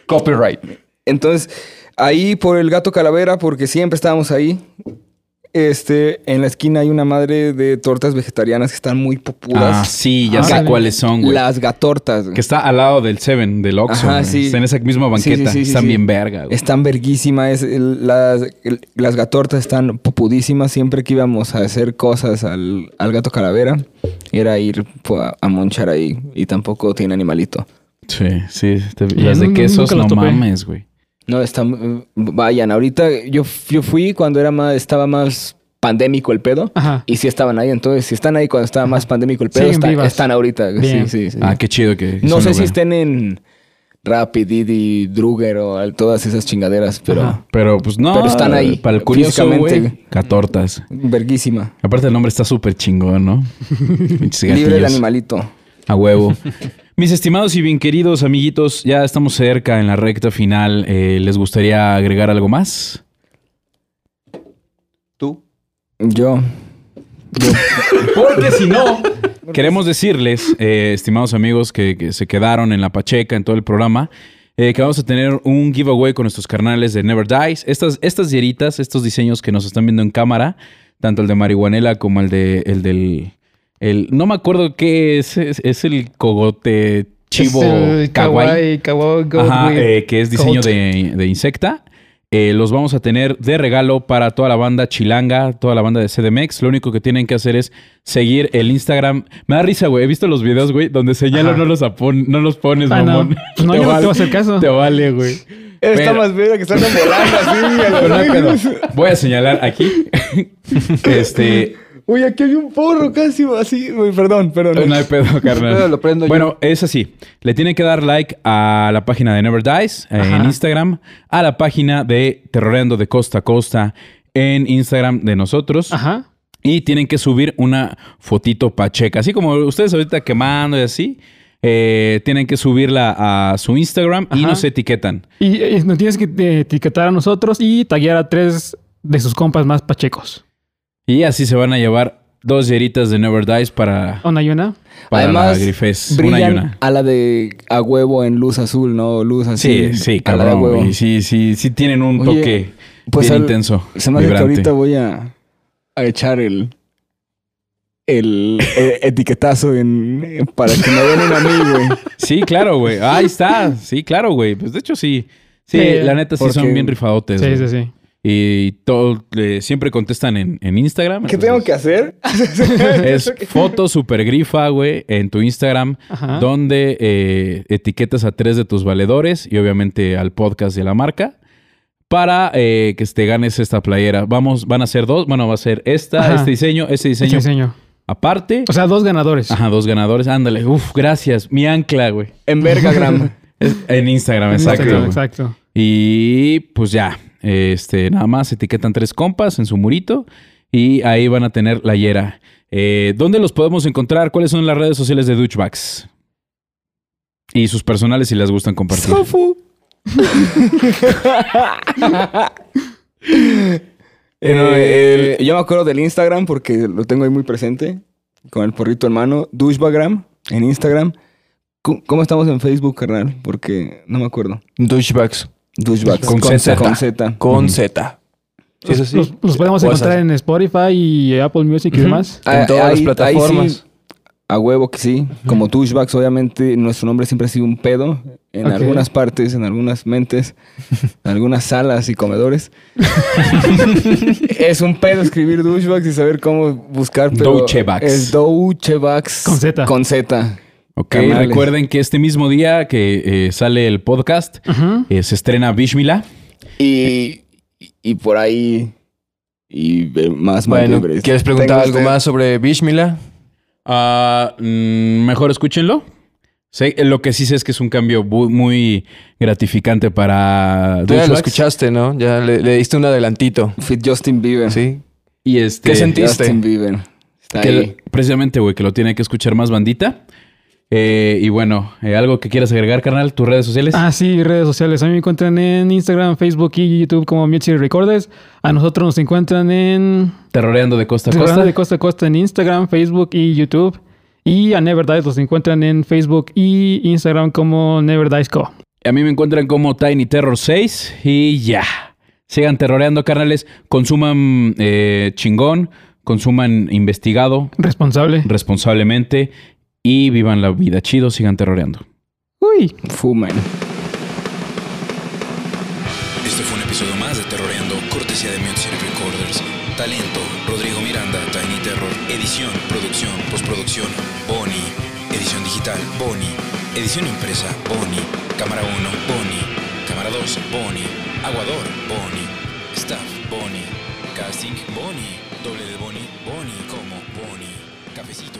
Copyright. Entonces, ahí por el gato calavera, porque siempre estábamos ahí. Este, en la esquina hay una madre de tortas vegetarianas que están muy Ah, populares. sí, ya Ah, sé cuáles son, güey. Las gatortas. güey. Que está al lado del Seven, del Oxxo. Ajá, sí. Está en esa misma banqueta. Sí, sí, Están sí. bien verga, güey. Están verguísimas. el- las, el- las gatortas están popudísimas. Siempre que íbamos a hacer cosas al, al gato calavera, era ir pues, a, a monchar ahí. Y tampoco tiene animalito. Sí, sí. te- las de quesos, no mames, güey. No, están... Vayan, ahorita yo, yo fui cuando era más, estaba más pandémico el pedo. Ajá. Y sí estaban ahí, entonces si están ahí cuando estaba más pandémico el pedo, está- están ahorita. Bien. Sí, sí, sí. Ah, qué chido que. no sé si estén en Rapid, Didi, Drugger o al- todas esas chingaderas, pero Ajá. Pero pues no. Pero están ahí, Para el curioso, físicamente. güey. Catortas. verguísima. Aparte el nombre está súper chingón, ¿no? (laughs) Libre el animalito. A huevo. (laughs) Mis estimados y bien queridos amiguitos, ya estamos cerca en la recta final. Eh, ¿Les gustaría agregar algo más? ¿Tú? Yo. Porque si no, queremos decirles, eh, estimados amigos que, que se quedaron en la Pacheca en todo el programa, eh, que vamos a tener un giveaway con nuestros carnales de Never Dies. Estas, estas hieritas, estos diseños que nos están viendo en cámara, tanto el de marihuanela como el de el del el no me acuerdo qué es, es, es el cogote chivo Es el kawaii. kawaii, Ajá, eh, que es diseño de, de insecta. eh, los vamos a tener de regalo para toda la banda chilanga, toda la banda de CDMX. Lo único que tienen que hacer es seguir el Instagram. Me da risa, güey. He visto los videos, güey, donde señalo no los, apon- no los pones, Ah, no. mamón. Pues no, yo no te voy a hacer caso. Te vale, güey. Está Pero- más bien que están volando así. (laughs) Voy a señalar aquí. (laughs) este. Uy, aquí hay un porro casi así. Uy, perdón, perdón. No hay pedo, carnal. Lo prendo yo. bueno, es así. Le tienen que dar like a la página de Never Dies eh, en. Instagram, a la página de Terroreando de Costa a Costa en Instagram de nosotros. Ajá. Y tienen que subir una fotito pacheca. Así como ustedes ahorita quemando y así. eh, tienen que subirla a su Instagram y nos etiquetan. Y eh, nos tienes que etiquetar a nosotros y taguear a tres de sus compas más pachecos. Y así se van a llevar dos hieritas de Never Dies para, Una y una. para la Además, Grifes. Una y una. a la de a huevo en luz azul, ¿no? Luz así. Sí, sí, a la de cabrón. huevo. güey. Sí, sí, sí tienen un Oye, toque pues bien al- intenso. Se me hace que ahorita voy a, a echar el, el, etiquetazo en, para que me den a mí, güey. Sí, claro, güey. Ahí está. Sí, claro, güey. Pues de hecho sí. Sí, Sí, la neta sí porque- son bien rifadotes. Sí, sí, sí. Y todo, eh, siempre contestan en, en Instagram. ¿Qué tengo que hacer? (laughs) Es foto super grifa, güey, en tu Instagram, Ajá. donde eh, etiquetas a tres de tus valedores y obviamente al podcast de la marca para eh, que te ganes esta playera. Vamos, van a ser dos. Bueno, va a ser esta, Ajá. este diseño, este Este diseño diseño. aparte. O sea, dos ganadores. Ajá, dos ganadores. Ándale. Uf, gracias. Mi ancla, güey. En Vergagram. (laughs) En Instagram, exacto. Exacto. Y pues ya, este, nada más etiquetan tres compas en su murito y ahí van a tener la hiera. Eh, ¿Dónde los podemos encontrar? ¿Cuáles son las redes sociales de Douchebags? Y sus personales si les gustan compartir. Sofu. (laughs) Eh, yo me acuerdo del Instagram porque lo tengo ahí muy presente. Con el porrito en mano. En Instagram. ¿Cómo, estamos en Facebook, carnal? Porque no me acuerdo. Douchebags. Douchebags. Con Z. Con Z. Con. Z. ¿Sí es así? Los, los podemos O encontrar esas- en Spotify y Apple Music y demás. En todas las plataformas. sí, a huevo que sí. Como Douchebags, obviamente, nuestro nombre siempre ha sido un pedo. En algunas partes, en algunas mentes, en algunas salas y comedores. (laughs) es un pedo escribir Douchebags y saber cómo buscar. Pero Douchebags. Es Douchebags. Con Z. Con Z. Ok, recuerden que este mismo día que eh, sale el podcast, eh, se estrena Bishmila. Y, y por ahí. Y eh, más Bueno. ¿quieres preguntar algo usted- más sobre Bishmila? Ah, mm, mejor escúchenlo. Lo que sí sé es que es un cambio muy gratificante para Tú ya lo escuchaste, ¿no? Ya le, le diste un adelantito. Fit Justin Bieber. Sí. Y este, ¿Qué sentiste? Justin Bieber. Está que ahí. lo- precisamente, güey, que lo tiene que escuchar más bandita. Eh, y bueno, eh, algo que quieras agregar, carnal, tus redes sociales. Ah, sí, redes sociales. A mí me encuentran en Instagram, Facebook y YouTube como Music Recorders. A nosotros nos encuentran en Terroreando de costa a Costa costa. de Costa a Costa en Instagram, Facebook y YouTube. Y a Never Dies los encuentran en Facebook y Instagram como Never Dies Co. A mí me encuentran como Tiny Terror 6 y ya. Sigan terroreando, carnales. Consuman eh, chingón, consuman investigado Responsable. responsablemente y vivan la vida chido, sigan terroreando. Uy. Fumen. Este fue un episodio más de Terroreando, cortesía de Music Recorders. Talento, Rodrigo Miranda, Tiny Terror. Edición, producción, postproducción, Boni. Edición digital, Boni. Edición impresa, Boni. Cámara 1, Boni. Cámara 2, Boni. Aguador, Boni. Staff, Boni. Casting, Boni. Doble de Boni, Boni como Boni. Cafecito,